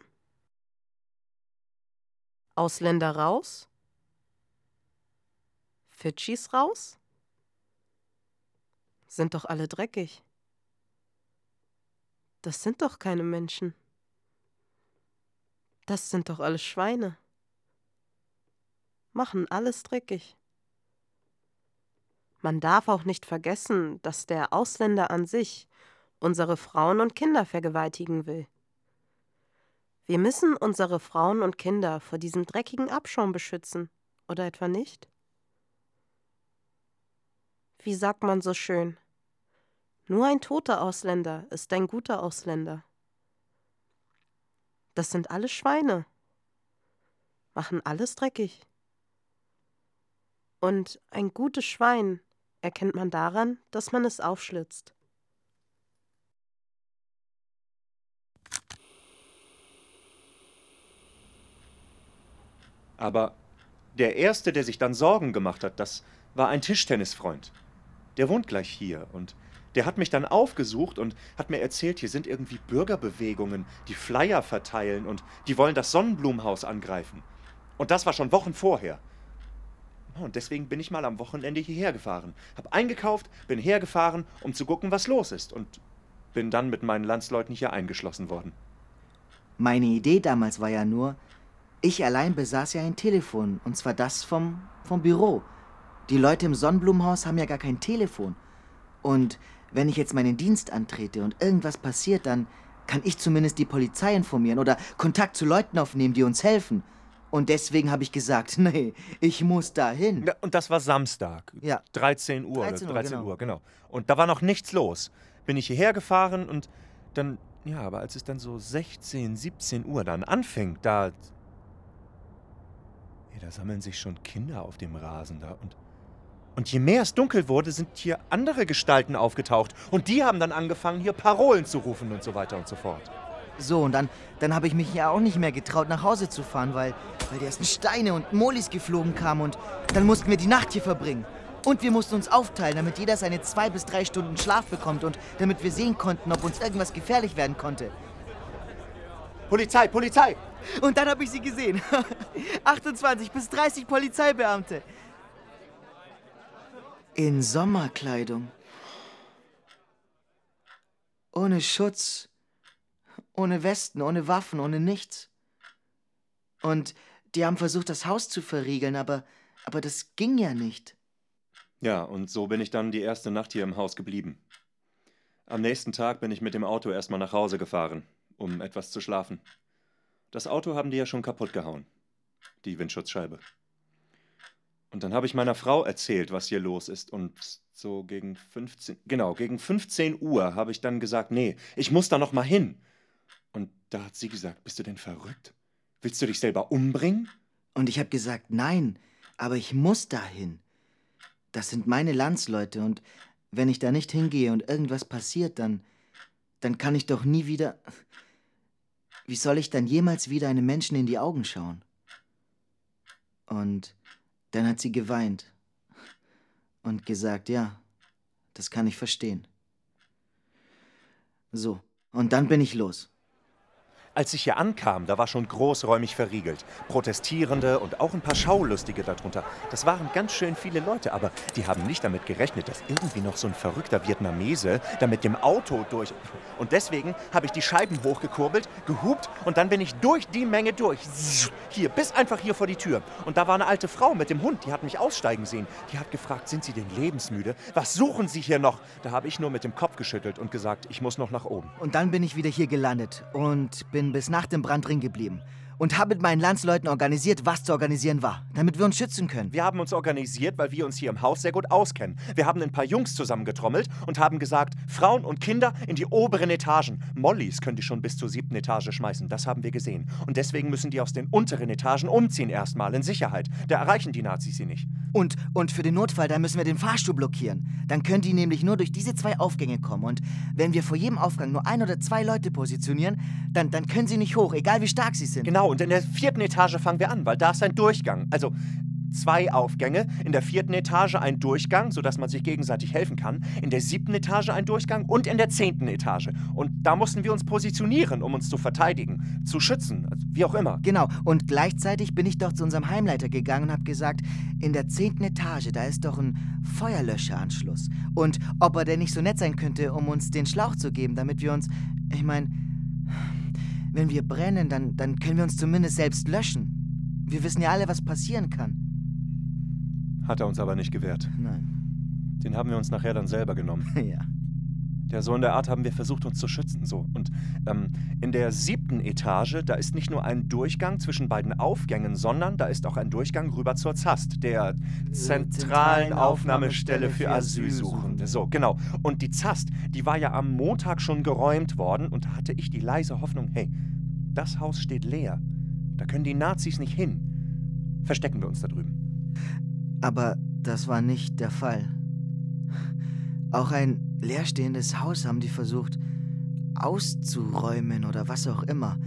Ausländer raus? Fidschis raus? Sind doch alle dreckig. Das sind doch keine Menschen. Das sind doch alles Schweine. Machen alles dreckig. Man darf auch nicht vergessen, dass der Ausländer an sich unsere Frauen und Kinder vergewaltigen will. Wir müssen unsere Frauen und Kinder vor diesem dreckigen Abschaum beschützen, oder etwa nicht? Wie sagt man so schön? Nur ein toter Ausländer ist ein guter Ausländer. Das sind alle Schweine. Machen alles dreckig. Und ein gutes Schwein erkennt man daran, dass man es aufschlitzt. Aber der Erste, der sich dann Sorgen gemacht hat, das war ein Tischtennisfreund. Der wohnt gleich hier und der hat mich dann aufgesucht und hat mir erzählt, hier sind irgendwie Bürgerbewegungen, die Flyer verteilen und die wollen das Sonnenblumenhaus angreifen. Und das war schon Wochen vorher. Und deswegen bin ich mal am Wochenende hierher gefahren. Hab eingekauft, bin hergefahren, um zu gucken, was los ist. Und bin dann mit meinen Landsleuten hier eingeschlossen worden. Meine Idee damals war ja nur, ich allein besaß ja ein Telefon, und zwar das vom, vom Büro. Die Leute im Sonnenblumenhaus haben ja gar kein Telefon. Und wenn ich jetzt meinen Dienst antrete und irgendwas passiert, dann kann ich zumindest die Polizei informieren oder Kontakt zu Leuten aufnehmen, die uns helfen. Und deswegen habe ich gesagt, nee, ich muss dahin. Ja, und das war Samstag. Ja. 13 Uhr. 13 Uhr, 13 genau. Uhr, genau. Und da war noch nichts los. Bin ich hierher gefahren und dann, ja, aber als es dann so 16, 17 Uhr dann anfing, da. Hey, da sammeln sich schon Kinder auf dem Rasen da. Und, und je mehr es dunkel wurde, sind hier andere Gestalten aufgetaucht. Und die haben dann angefangen, hier Parolen zu rufen und so weiter und so fort. So, und dann, dann habe ich mich ja auch nicht mehr getraut, nach Hause zu fahren, weil, weil die ersten Steine und Molis geflogen kamen und dann mussten wir die Nacht hier verbringen. Und wir mussten uns aufteilen, damit jeder seine zwei bis drei Stunden Schlaf bekommt und damit wir sehen konnten, ob uns irgendwas gefährlich werden konnte. Polizei, Polizei! Und dann habe ich sie gesehen. 28 bis 30 Polizeibeamte. In Sommerkleidung. Ohne Schutz. Ohne Westen, ohne Waffen, ohne nichts. Und die haben versucht, das Haus zu verriegeln, aber, aber das ging ja nicht. Ja, und so bin ich dann die erste Nacht hier im Haus geblieben. Am nächsten Tag bin ich mit dem Auto erstmal nach Hause gefahren, um etwas zu schlafen. Das Auto haben die ja schon kaputt gehauen. Die Windschutzscheibe. Und dann habe ich meiner Frau erzählt, was hier los ist. Und so gegen 15, genau, gegen 15 Uhr habe ich dann gesagt, nee, ich muss da noch mal hin. Und da hat sie gesagt, bist du denn verrückt? Willst du dich selber umbringen? Und ich habe gesagt, nein, aber ich muss dahin. Das sind meine Landsleute und wenn ich da nicht hingehe und irgendwas passiert, dann, dann kann ich doch nie wieder. Wie soll ich dann jemals wieder einem Menschen in die Augen schauen? Und dann hat sie geweint und gesagt, ja, das kann ich verstehen. So, und dann bin ich los. Als ich hier ankam, da war schon großräumig verriegelt. Protestierende und auch ein paar Schaulustige darunter. Das waren ganz schön viele Leute, aber die haben nicht damit gerechnet, dass irgendwie noch so ein verrückter Vietnamese da mit dem Auto durch. Und deswegen habe ich die Scheiben hochgekurbelt, gehupt und dann bin ich durch die Menge durch. Hier, bis einfach hier vor die Tür. Und da war eine alte Frau mit dem Hund, die hat mich aussteigen sehen. Die hat gefragt, sind Sie denn lebensmüde? Was suchen Sie hier noch? Da habe ich nur mit dem Kopf geschüttelt und gesagt, ich muss noch nach oben. Und dann bin ich wieder hier gelandet und bin bis nach dem Brand drin geblieben und habe mit meinen Landsleuten organisiert, was zu organisieren war, damit wir uns schützen können. Wir haben uns organisiert, weil wir uns hier im Haus sehr gut auskennen. Wir haben ein paar Jungs zusammengetrommelt und haben gesagt, Frauen und Kinder in die oberen Etagen. Mollys können die schon bis zur siebten Etage schmeißen, das haben wir gesehen. Und deswegen müssen die aus den unteren Etagen umziehen erstmal in Sicherheit. Da erreichen die Nazis sie nicht. Und, und für den Notfall, da müssen wir den Fahrstuhl blockieren. Dann können die nämlich nur durch diese zwei Aufgänge kommen. Und wenn wir vor jedem Aufgang nur ein oder zwei Leute positionieren, dann, dann können sie nicht hoch, egal wie stark sie sind. Genau, und in der vierten Etage fangen wir an, weil da ist ein Durchgang. Also zwei Aufgänge, in der vierten Etage ein Durchgang, sodass man sich gegenseitig helfen kann, in der siebten Etage ein Durchgang und in der zehnten Etage. Und da mussten wir uns positionieren, um uns zu verteidigen, zu schützen, also wie auch immer. Genau, und gleichzeitig bin ich doch zu unserem Heimleiter gegangen und habe gesagt, in der zehnten Etage, da ist doch ein Feuerlöscheranschluss. Und ob er denn nicht so nett sein könnte, um uns den Schlauch zu geben, damit wir uns, ich meine, wenn wir brennen, dann, dann können wir uns zumindest selbst löschen. Wir wissen ja alle, was passieren kann. Hat er uns aber nicht gewährt. Nein. Den haben wir uns nachher dann selber genommen. ja. Ja, so in der Art haben wir versucht, uns zu schützen. So. Und ähm, in der siebten Etage, da ist nicht nur ein Durchgang zwischen beiden Aufgängen, sondern da ist auch ein Durchgang rüber zur ZAST, der zentralen Aufnahmestelle für Asylsuchende. So, genau. Und die ZAST, die war ja am Montag schon geräumt worden und da hatte ich die leise Hoffnung, hey, das Haus steht leer. Da können die Nazis nicht hin. Verstecken wir uns da drüben. Aber das war nicht der Fall. Auch ein leerstehendes Haus haben die versucht auszuräumen oder was auch immer.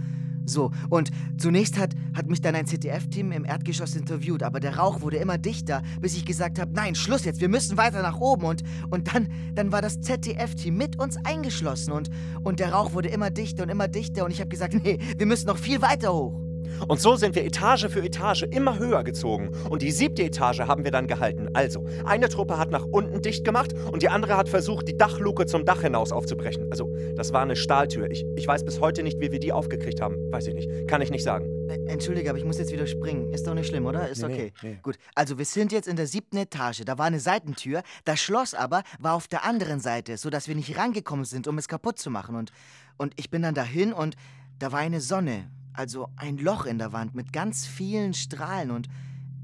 So, und zunächst hat, hat mich dann ein ZDF-Team im Erdgeschoss interviewt, aber der Rauch wurde immer dichter, bis ich gesagt habe, nein, Schluss jetzt, wir müssen weiter nach oben. Und, und dann, dann war das ZDF-Team mit uns eingeschlossen und, und der Rauch wurde immer dichter und immer dichter und ich habe gesagt, nee, wir müssen noch viel weiter hoch. Und so sind wir Etage für Etage immer höher gezogen. Und die siebte Etage haben wir dann gehalten. Also, eine Truppe hat nach unten dicht gemacht und die andere hat versucht, die Dachluke zum Dach hinaus aufzubrechen. Also, das war eine Stahltür. Ich, ich weiß bis heute nicht, wie wir die aufgekriegt haben. Weiß ich nicht. Kann ich nicht sagen. Äh, Entschuldige, aber ich muss jetzt wieder springen. Ist doch nicht schlimm, oder? Ist Nee, okay. nee, nee. Gut, also wir sind jetzt in der siebten Etage. Da war eine Seitentür. Das Schloss aber war auf der anderen Seite, sodass wir nicht rangekommen sind, um es kaputt zu machen. Und, und ich bin dann dahin und da war eine Sonne. Also ein Loch in der Wand mit ganz vielen Strahlen. Und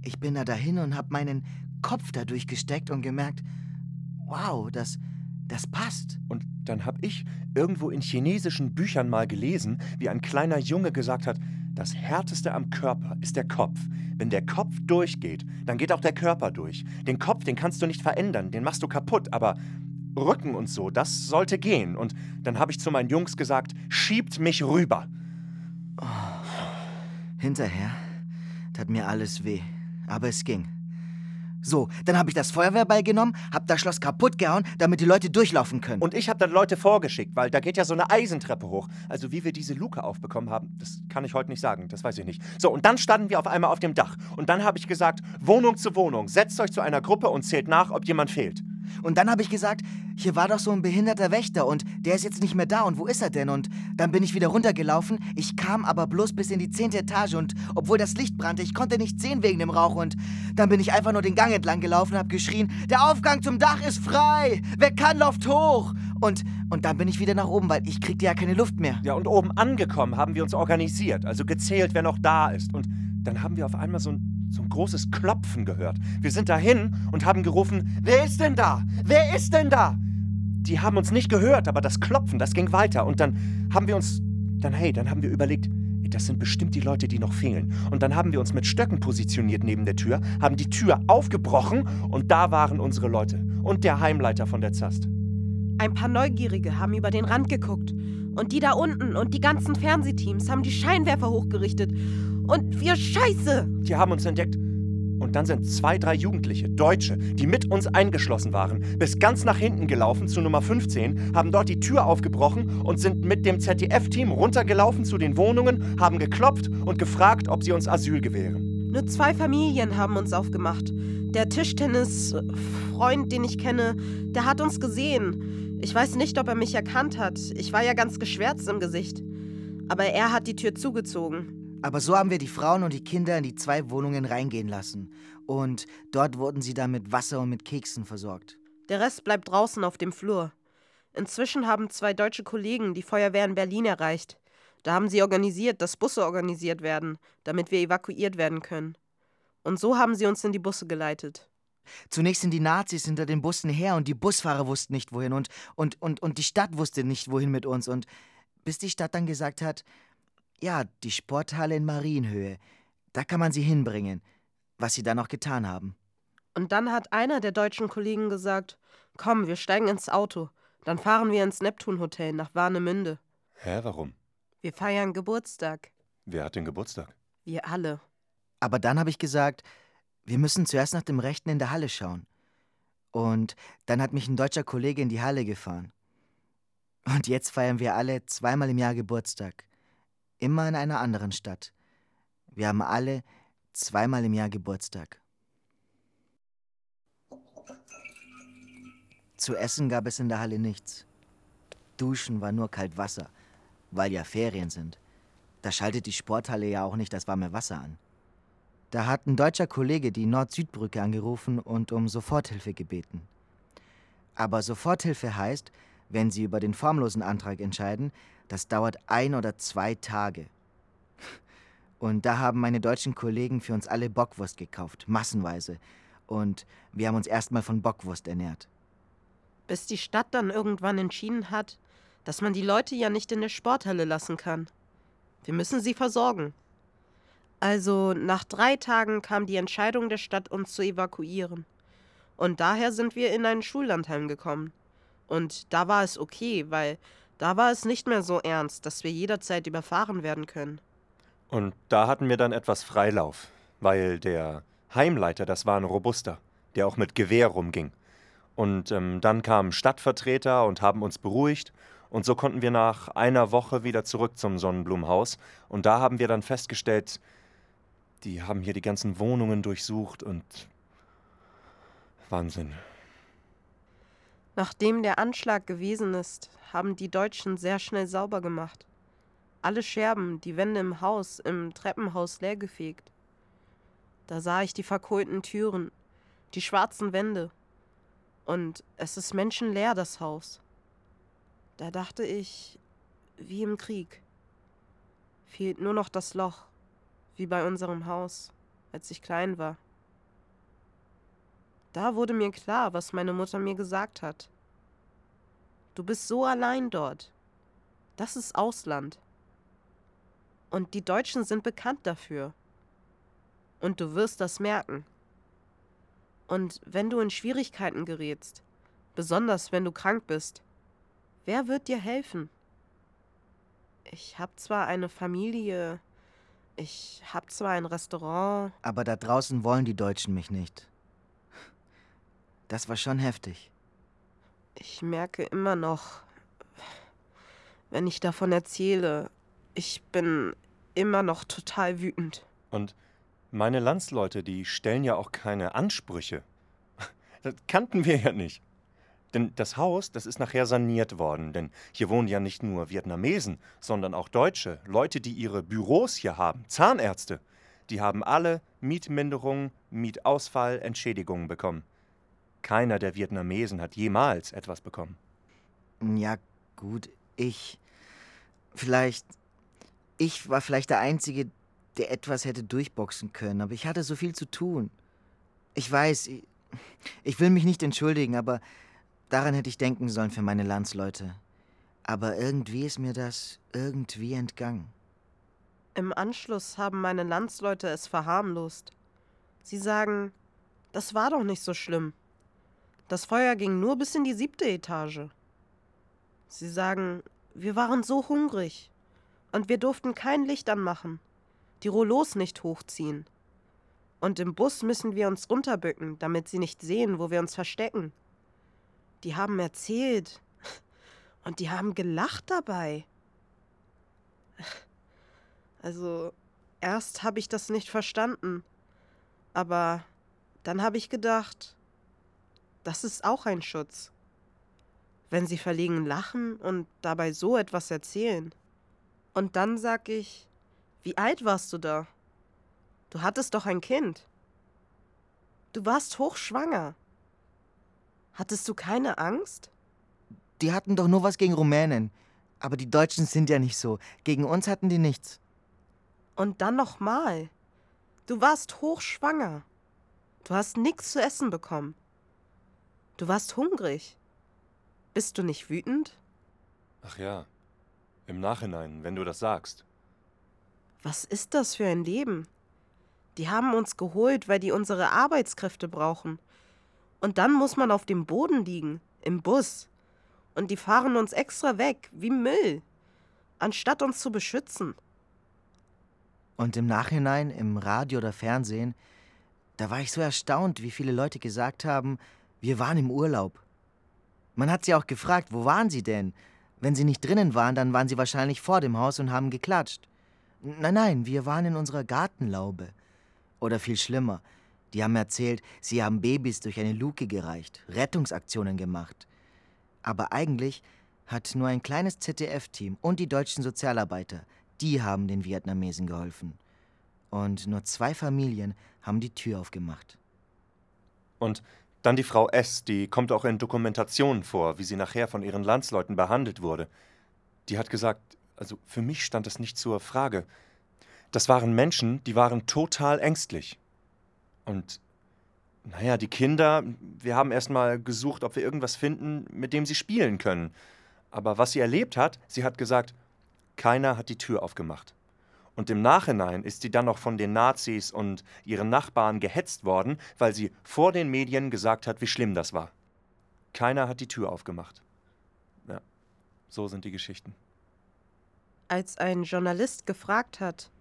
ich bin da dahin und habe meinen Kopf da durchgesteckt und gemerkt, wow, das, das passt. Und dann habe ich irgendwo in chinesischen Büchern mal gelesen, wie ein kleiner Junge gesagt hat, Das Härteste am Körper ist der Kopf. Wenn der Kopf durchgeht, dann geht auch der Körper durch. Den Kopf, den kannst du nicht verändern, den machst du kaputt, aber Rücken und so, das sollte gehen. Und dann habe ich zu meinen Jungs gesagt, schiebt mich rüber. Oh. Hinterher tat mir alles weh, aber es ging. So, dann habe ich das Feuerwehrball genommen, hab das Schloss kaputt gehauen, damit die Leute durchlaufen können. Und ich habe dann Leute vorgeschickt, weil da geht ja so eine Eisentreppe hoch. Also wie wir diese Luke aufbekommen haben, das kann ich heute nicht sagen, das weiß ich nicht. So, und dann standen wir auf einmal auf dem Dach. Und dann habe ich gesagt, Wohnung zu Wohnung, setzt euch zu einer Gruppe und zählt nach, ob jemand fehlt. Und dann habe ich gesagt, hier war doch so ein behinderter Wächter und der ist jetzt nicht mehr da und wo ist er denn? Und dann bin ich wieder runtergelaufen. Ich kam aber bloß bis in die zehnte Etage und obwohl das Licht brannte, ich konnte nicht sehen wegen dem Rauch und dann bin ich einfach nur den Gang entlang gelaufen und habe geschrien, der Aufgang zum Dach ist frei! Wer kann, läuft hoch! Und, und dann bin ich wieder nach oben, weil ich kriegte ja keine Luft mehr. Ja, und oben angekommen haben wir uns organisiert, also gezählt, wer noch da ist. Und dann haben wir auf einmal so ein so ein großes Klopfen gehört. Wir sind dahin und haben gerufen, wer ist denn da? Wer ist denn da? Die haben uns nicht gehört, aber das Klopfen, das ging weiter. Und dann haben wir uns, dann hey, dann haben wir überlegt, das sind bestimmt die Leute, die noch fehlen. Und dann haben wir uns mit Stöcken positioniert neben der Tür, haben die Tür aufgebrochen und da waren unsere Leute und der Heimleiter von der Zast. Ein paar Neugierige haben über den Rand geguckt. Und die da unten und die ganzen Fernsehteams haben die Scheinwerfer hochgerichtet. Und wir Scheiße! Die haben uns entdeckt. Und dann sind zwei, drei Jugendliche, Deutsche, die mit uns eingeschlossen waren, bis ganz nach hinten gelaufen zu Nummer 15, haben dort die Tür aufgebrochen und sind mit dem ZDF-Team runtergelaufen zu den Wohnungen, haben geklopft und gefragt, ob sie uns Asyl gewähren. Nur zwei Familien haben uns aufgemacht. Der Tischtennis-Freund, den ich kenne, der hat uns gesehen. Ich weiß nicht, ob er mich erkannt hat. Ich war ja ganz geschwärzt im Gesicht. Aber er hat die Tür zugezogen. Aber so haben wir die Frauen und die Kinder in die zwei Wohnungen reingehen lassen. Und dort wurden sie dann mit Wasser und mit Keksen versorgt. Der Rest bleibt draußen auf dem Flur. Inzwischen haben zwei deutsche Kollegen die Feuerwehr in Berlin erreicht. Da haben sie organisiert, dass Busse organisiert werden, damit wir evakuiert werden können. Und so haben sie uns in die Busse geleitet. Zunächst sind die Nazis hinter den Bussen her und die Busfahrer wussten nicht wohin und, und, und, und die Stadt wusste nicht wohin mit uns. Und bis die Stadt dann gesagt hat, ja, die Sporthalle in Marienhöhe. Da kann man sie hinbringen, was sie dann auch getan haben. Und dann hat einer der deutschen Kollegen gesagt: Komm, wir steigen ins Auto. Dann fahren wir ins Neptun-Hotel nach Warnemünde. Hä, warum? Wir feiern Geburtstag. Wer hat den Geburtstag? Wir alle. Aber dann habe ich gesagt, wir müssen zuerst nach dem Rechten in der Halle schauen. Und dann hat mich ein deutscher Kollege in die Halle gefahren. Und jetzt feiern wir alle zweimal im Jahr Geburtstag immer in einer anderen Stadt. Wir haben alle zweimal im Jahr Geburtstag. Zu essen gab es in der Halle nichts. Duschen war nur kalt Wasser, weil ja Ferien sind. Da schaltet die Sporthalle ja auch nicht das warme Wasser an. Da hat ein deutscher Kollege die Nord-Süd-Brücke angerufen und um Soforthilfe gebeten. Aber Soforthilfe heißt, wenn Sie über den formlosen Antrag entscheiden, das dauert ein oder zwei Tage. Und da haben meine deutschen Kollegen für uns alle Bockwurst gekauft, massenweise. Und wir haben uns erstmal von Bockwurst ernährt. Bis die Stadt dann irgendwann entschieden hat, dass man die Leute ja nicht in der Sporthalle lassen kann. Wir müssen sie versorgen. Also nach drei Tagen kam die Entscheidung der Stadt, uns zu evakuieren. Und daher sind wir in ein Schullandheim gekommen. Und da war es okay, weil da war es nicht mehr so ernst, dass wir jederzeit überfahren werden können. Und da hatten wir dann etwas Freilauf, weil der Heimleiter, das war ein Robuster, der auch mit Gewehr rumging. Und ähm, dann kamen Stadtvertreter und haben uns beruhigt. Und so konnten wir nach einer Woche wieder zurück zum Sonnenblumenhaus. Und da haben wir dann festgestellt, die haben hier die ganzen Wohnungen durchsucht und Wahnsinn. Nachdem der Anschlag gewesen ist, haben die Deutschen sehr schnell sauber gemacht. Alle Scherben, die Wände im Haus, im Treppenhaus leergefegt. Da sah ich die verkohlten Türen, die schwarzen Wände. Und es ist menschenleer, das Haus. Da dachte ich, wie im Krieg. Fehlt nur noch das Loch, wie bei unserem Haus, als ich klein war. Da wurde mir klar, was meine Mutter mir gesagt hat. Du bist so allein dort. Das ist Ausland. Und die Deutschen sind bekannt dafür. Und du wirst das merken. Und wenn du in Schwierigkeiten gerätst, besonders wenn du krank bist, wer wird dir helfen? Ich habe zwar eine Familie, ich habe zwar ein Restaurant, Aber da draußen wollen die Deutschen mich nicht. Das war schon heftig. Ich merke immer noch, wenn ich davon erzähle, ich bin immer noch total wütend. Und meine Landsleute, die stellen ja auch keine Ansprüche. Das kannten wir ja nicht. Denn das Haus, das ist nachher saniert worden, denn hier wohnen ja nicht nur Vietnamesen, sondern auch Deutsche, Leute, die ihre Büros hier haben, Zahnärzte. Die haben alle Mietminderungen, Mietausfall, Entschädigungen bekommen. Keiner der Vietnamesen hat jemals etwas bekommen. Ja, gut, ich. Vielleicht. Ich war vielleicht der Einzige, der etwas hätte durchboxen können, aber ich hatte so viel zu tun. Ich weiß, ich, ich will mich nicht entschuldigen, aber daran hätte ich denken sollen für meine Landsleute. Aber irgendwie ist mir das irgendwie entgangen. Im Anschluss haben meine Landsleute es verharmlost. Sie sagen, das war doch nicht so schlimm. Das Feuer ging nur bis in die siebte Etage. Sie sagen, wir waren so hungrig und wir durften kein Licht anmachen, die Rollos nicht hochziehen. Und im Bus müssen wir uns runterbücken, damit sie nicht sehen, wo wir uns verstecken. Die haben erzählt und die haben gelacht dabei. Also, erst habe ich das nicht verstanden. Aber dann habe ich gedacht, das ist auch ein Schutz. Wenn sie verlegen lachen und dabei so etwas erzählen. Und dann sag ich, wie alt warst du da? Du hattest doch ein Kind. Du warst hochschwanger. Hattest du keine Angst? Die hatten doch nur was gegen Rumänen. Aber die Deutschen sind ja nicht so. Gegen uns hatten die nichts. Und dann nochmal. Du warst hochschwanger. Du hast nichts zu essen bekommen. Du warst hungrig. Bist du nicht wütend? Ach ja, im Nachhinein, wenn du das sagst. Was ist das für ein Leben? Die haben uns geholt, weil die unsere Arbeitskräfte brauchen. Und dann muss man auf dem Boden liegen, im Bus. Und die fahren uns extra weg, wie Müll, anstatt uns zu beschützen. Und im Nachhinein, im Radio oder Fernsehen, da war ich so erstaunt, wie viele Leute gesagt haben, wir waren im Urlaub. Man hat sie auch gefragt, wo waren sie denn? Wenn sie nicht drinnen waren, dann waren sie wahrscheinlich vor dem Haus und haben geklatscht. Nein, nein, wir waren in unserer Gartenlaube. Oder viel schlimmer, die haben erzählt, sie haben Babys durch eine Luke gereicht, Rettungsaktionen gemacht. Aber eigentlich hat nur ein kleines ZDF-Team und die deutschen Sozialarbeiter, die haben den Vietnamesen geholfen. Und nur zwei Familien haben die Tür aufgemacht. Und dann die Frau S., die kommt auch in Dokumentationen vor, wie sie nachher von ihren Landsleuten behandelt wurde. Die hat gesagt, also für mich stand es nicht zur Frage. Das waren Menschen, die waren total ängstlich. Und naja, die Kinder, wir haben erstmal gesucht, ob wir irgendwas finden, mit dem sie spielen können. Aber was sie erlebt hat, sie hat gesagt, keiner hat die Tür aufgemacht. Und im Nachhinein ist sie dann noch von den Nazis und ihren Nachbarn gehetzt worden, weil sie vor den Medien gesagt hat, wie schlimm das war. Keiner hat die Tür aufgemacht. Ja, so sind die Geschichten. Als ein Journalist gefragt hat,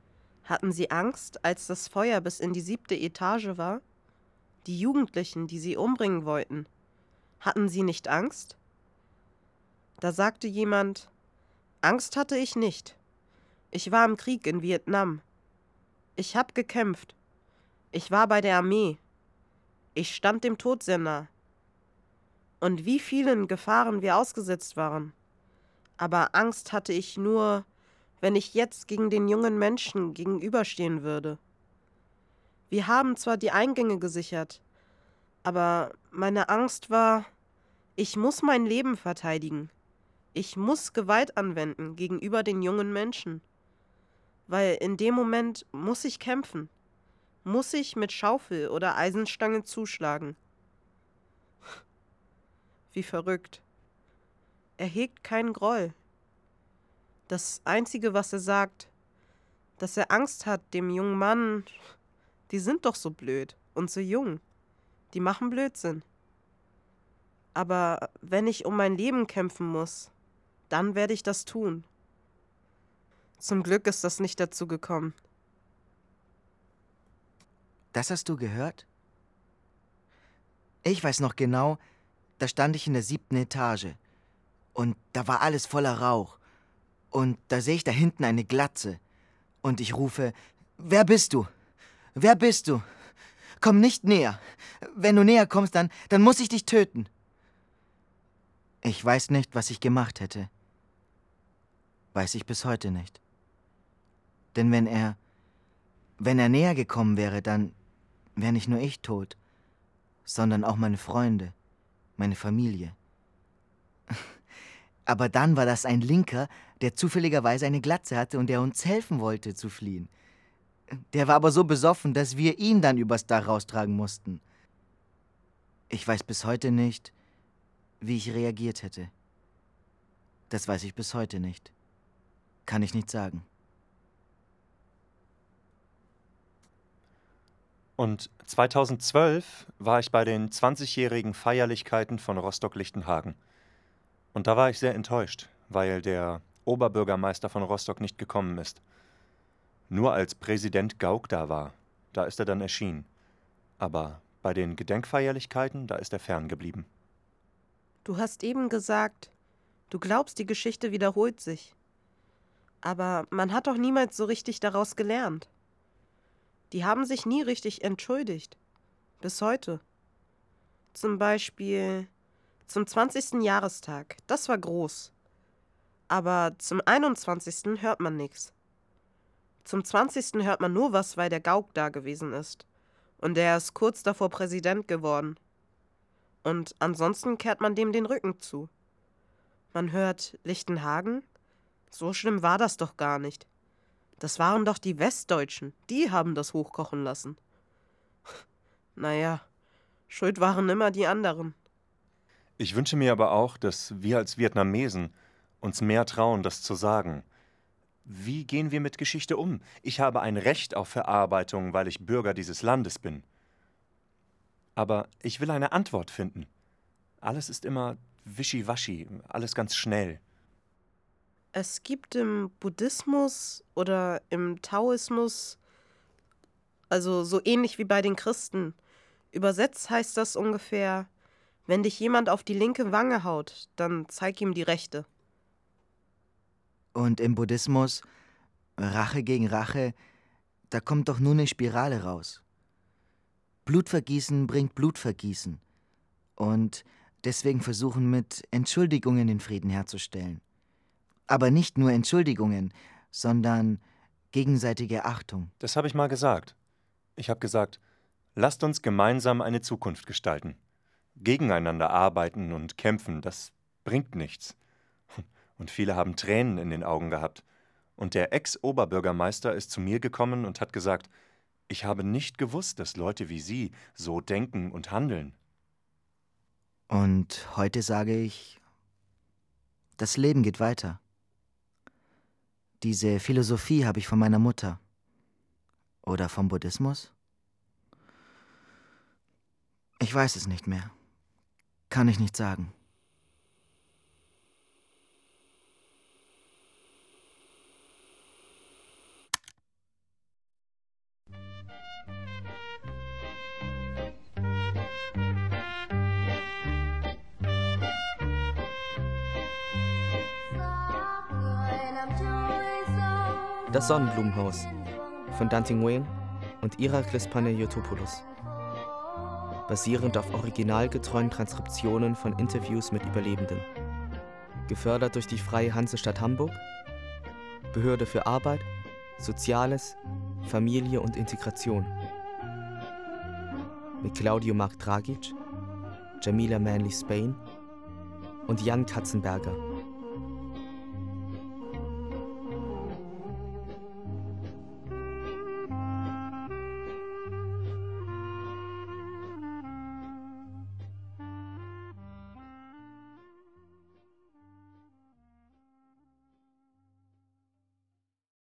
hatten sie Angst, als das Feuer bis in die siebte Etage war? Die Jugendlichen, die sie umbringen wollten, hatten sie nicht Angst? Da sagte jemand, Angst hatte ich nicht. Ich war im Krieg in Vietnam. Ich hab gekämpft. Ich war bei der Armee. Ich stand dem Tod sehr nah. Und wie vielen Gefahren wir ausgesetzt waren. Aber Angst hatte ich nur, wenn ich jetzt gegen den jungen Menschen gegenüberstehen würde. Wir haben zwar die Eingänge gesichert, aber meine Angst war, ich muss mein Leben verteidigen. Ich muss Gewalt anwenden gegenüber den jungen Menschen. Weil in dem Moment muss ich kämpfen. Muss ich mit Schaufel oder Eisenstange zuschlagen. Wie verrückt. Er hegt keinen Groll. Das Einzige, was er sagt, dass er Angst hat, dem jungen Mann. Die sind doch so blöd und so jung. Die machen Blödsinn. Aber wenn ich um mein Leben kämpfen muss, dann werde ich das tun. Zum Glück ist das nicht dazu gekommen. Das hast du gehört? Ich weiß noch genau, da stand ich in der siebten Etage. Und da war alles voller Rauch. Und da sehe ich da hinten eine Glatze. Und ich rufe, wer bist du? Wer bist du? Komm nicht näher. Wenn du näher kommst, dann, dann muss ich dich töten. Ich weiß nicht, was ich gemacht hätte. Weiß ich bis heute nicht. Denn wenn er, wenn er näher gekommen wäre, dann wäre nicht nur ich tot, sondern auch meine Freunde, meine Familie. Aber dann war das ein Linker, der zufälligerweise eine Glatze hatte und der uns helfen wollte zu fliehen. Der war aber so besoffen, dass wir ihn dann übers Dach raustragen mussten. Ich weiß bis heute nicht, wie ich reagiert hätte. Das weiß ich bis heute nicht. Kann ich nicht sagen. Und 2012 war ich bei den 20-jährigen Feierlichkeiten von Rostock-Lichtenhagen. Und da war ich sehr enttäuscht, weil der Oberbürgermeister von Rostock nicht gekommen ist. Nur als Präsident Gauck da war, da ist er dann erschienen. Aber bei den Gedenkfeierlichkeiten, da ist er ferngeblieben. Du hast eben gesagt, du glaubst, die Geschichte wiederholt sich. Aber man hat doch niemals so richtig daraus gelernt. Die haben sich nie richtig entschuldigt. Bis heute. Zum Beispiel zum 20. Jahrestag. Das war groß. Aber zum 21. hört man nichts. Zum 20. hört man nur was, weil der Gauk da gewesen ist. Und der ist kurz davor Präsident geworden. Und ansonsten kehrt man dem den Rücken zu. Man hört Lichtenhagen? So schlimm war das doch gar nicht. Das waren doch die Westdeutschen. Die haben das hochkochen lassen. naja, schuld waren immer die anderen. Ich wünsche mir aber auch, dass wir als Vietnamesen uns mehr trauen, das zu sagen. Wie gehen wir mit Geschichte um? Ich habe ein Recht auf Verarbeitung, weil ich Bürger dieses Landes bin. Aber ich will eine Antwort finden. Alles ist immer wischiwaschi, alles ganz schnell. Es gibt im Buddhismus oder im Taoismus, also so ähnlich wie bei den Christen, übersetzt heißt das ungefähr, wenn dich jemand auf die linke Wange haut, dann zeig ihm die rechte. Und im Buddhismus, Rache gegen Rache, da kommt doch nur eine Spirale raus. Blutvergießen bringt Blutvergießen. Und deswegen versuchen mit Entschuldigungen den Frieden herzustellen. Aber nicht nur Entschuldigungen, sondern gegenseitige Achtung. Das habe ich mal gesagt. Ich habe gesagt, lasst uns gemeinsam eine Zukunft gestalten. Gegeneinander arbeiten und kämpfen, das bringt nichts. Und viele haben Tränen in den Augen gehabt. Und der Ex-Oberbürgermeister ist zu mir gekommen und hat gesagt, ich habe nicht gewusst, dass Leute wie Sie so denken und handeln. Und heute sage ich, das Leben geht weiter. Diese Philosophie habe ich von meiner Mutter. Oder vom Buddhismus? Ich weiß es nicht mehr. Kann ich nicht sagen. Das Sonnenblumenhaus von Dante Nguyen und Iraklis Panayotopoulos. Basierend auf originalgetreuen Transkriptionen von Interviews mit Überlebenden. Gefördert durch die Freie Hansestadt Hamburg, Behörde für Arbeit, Soziales, Familie und Integration. Mit Claudio Mark Dragic, Jamila Manley Spain und Jan Katzenberger.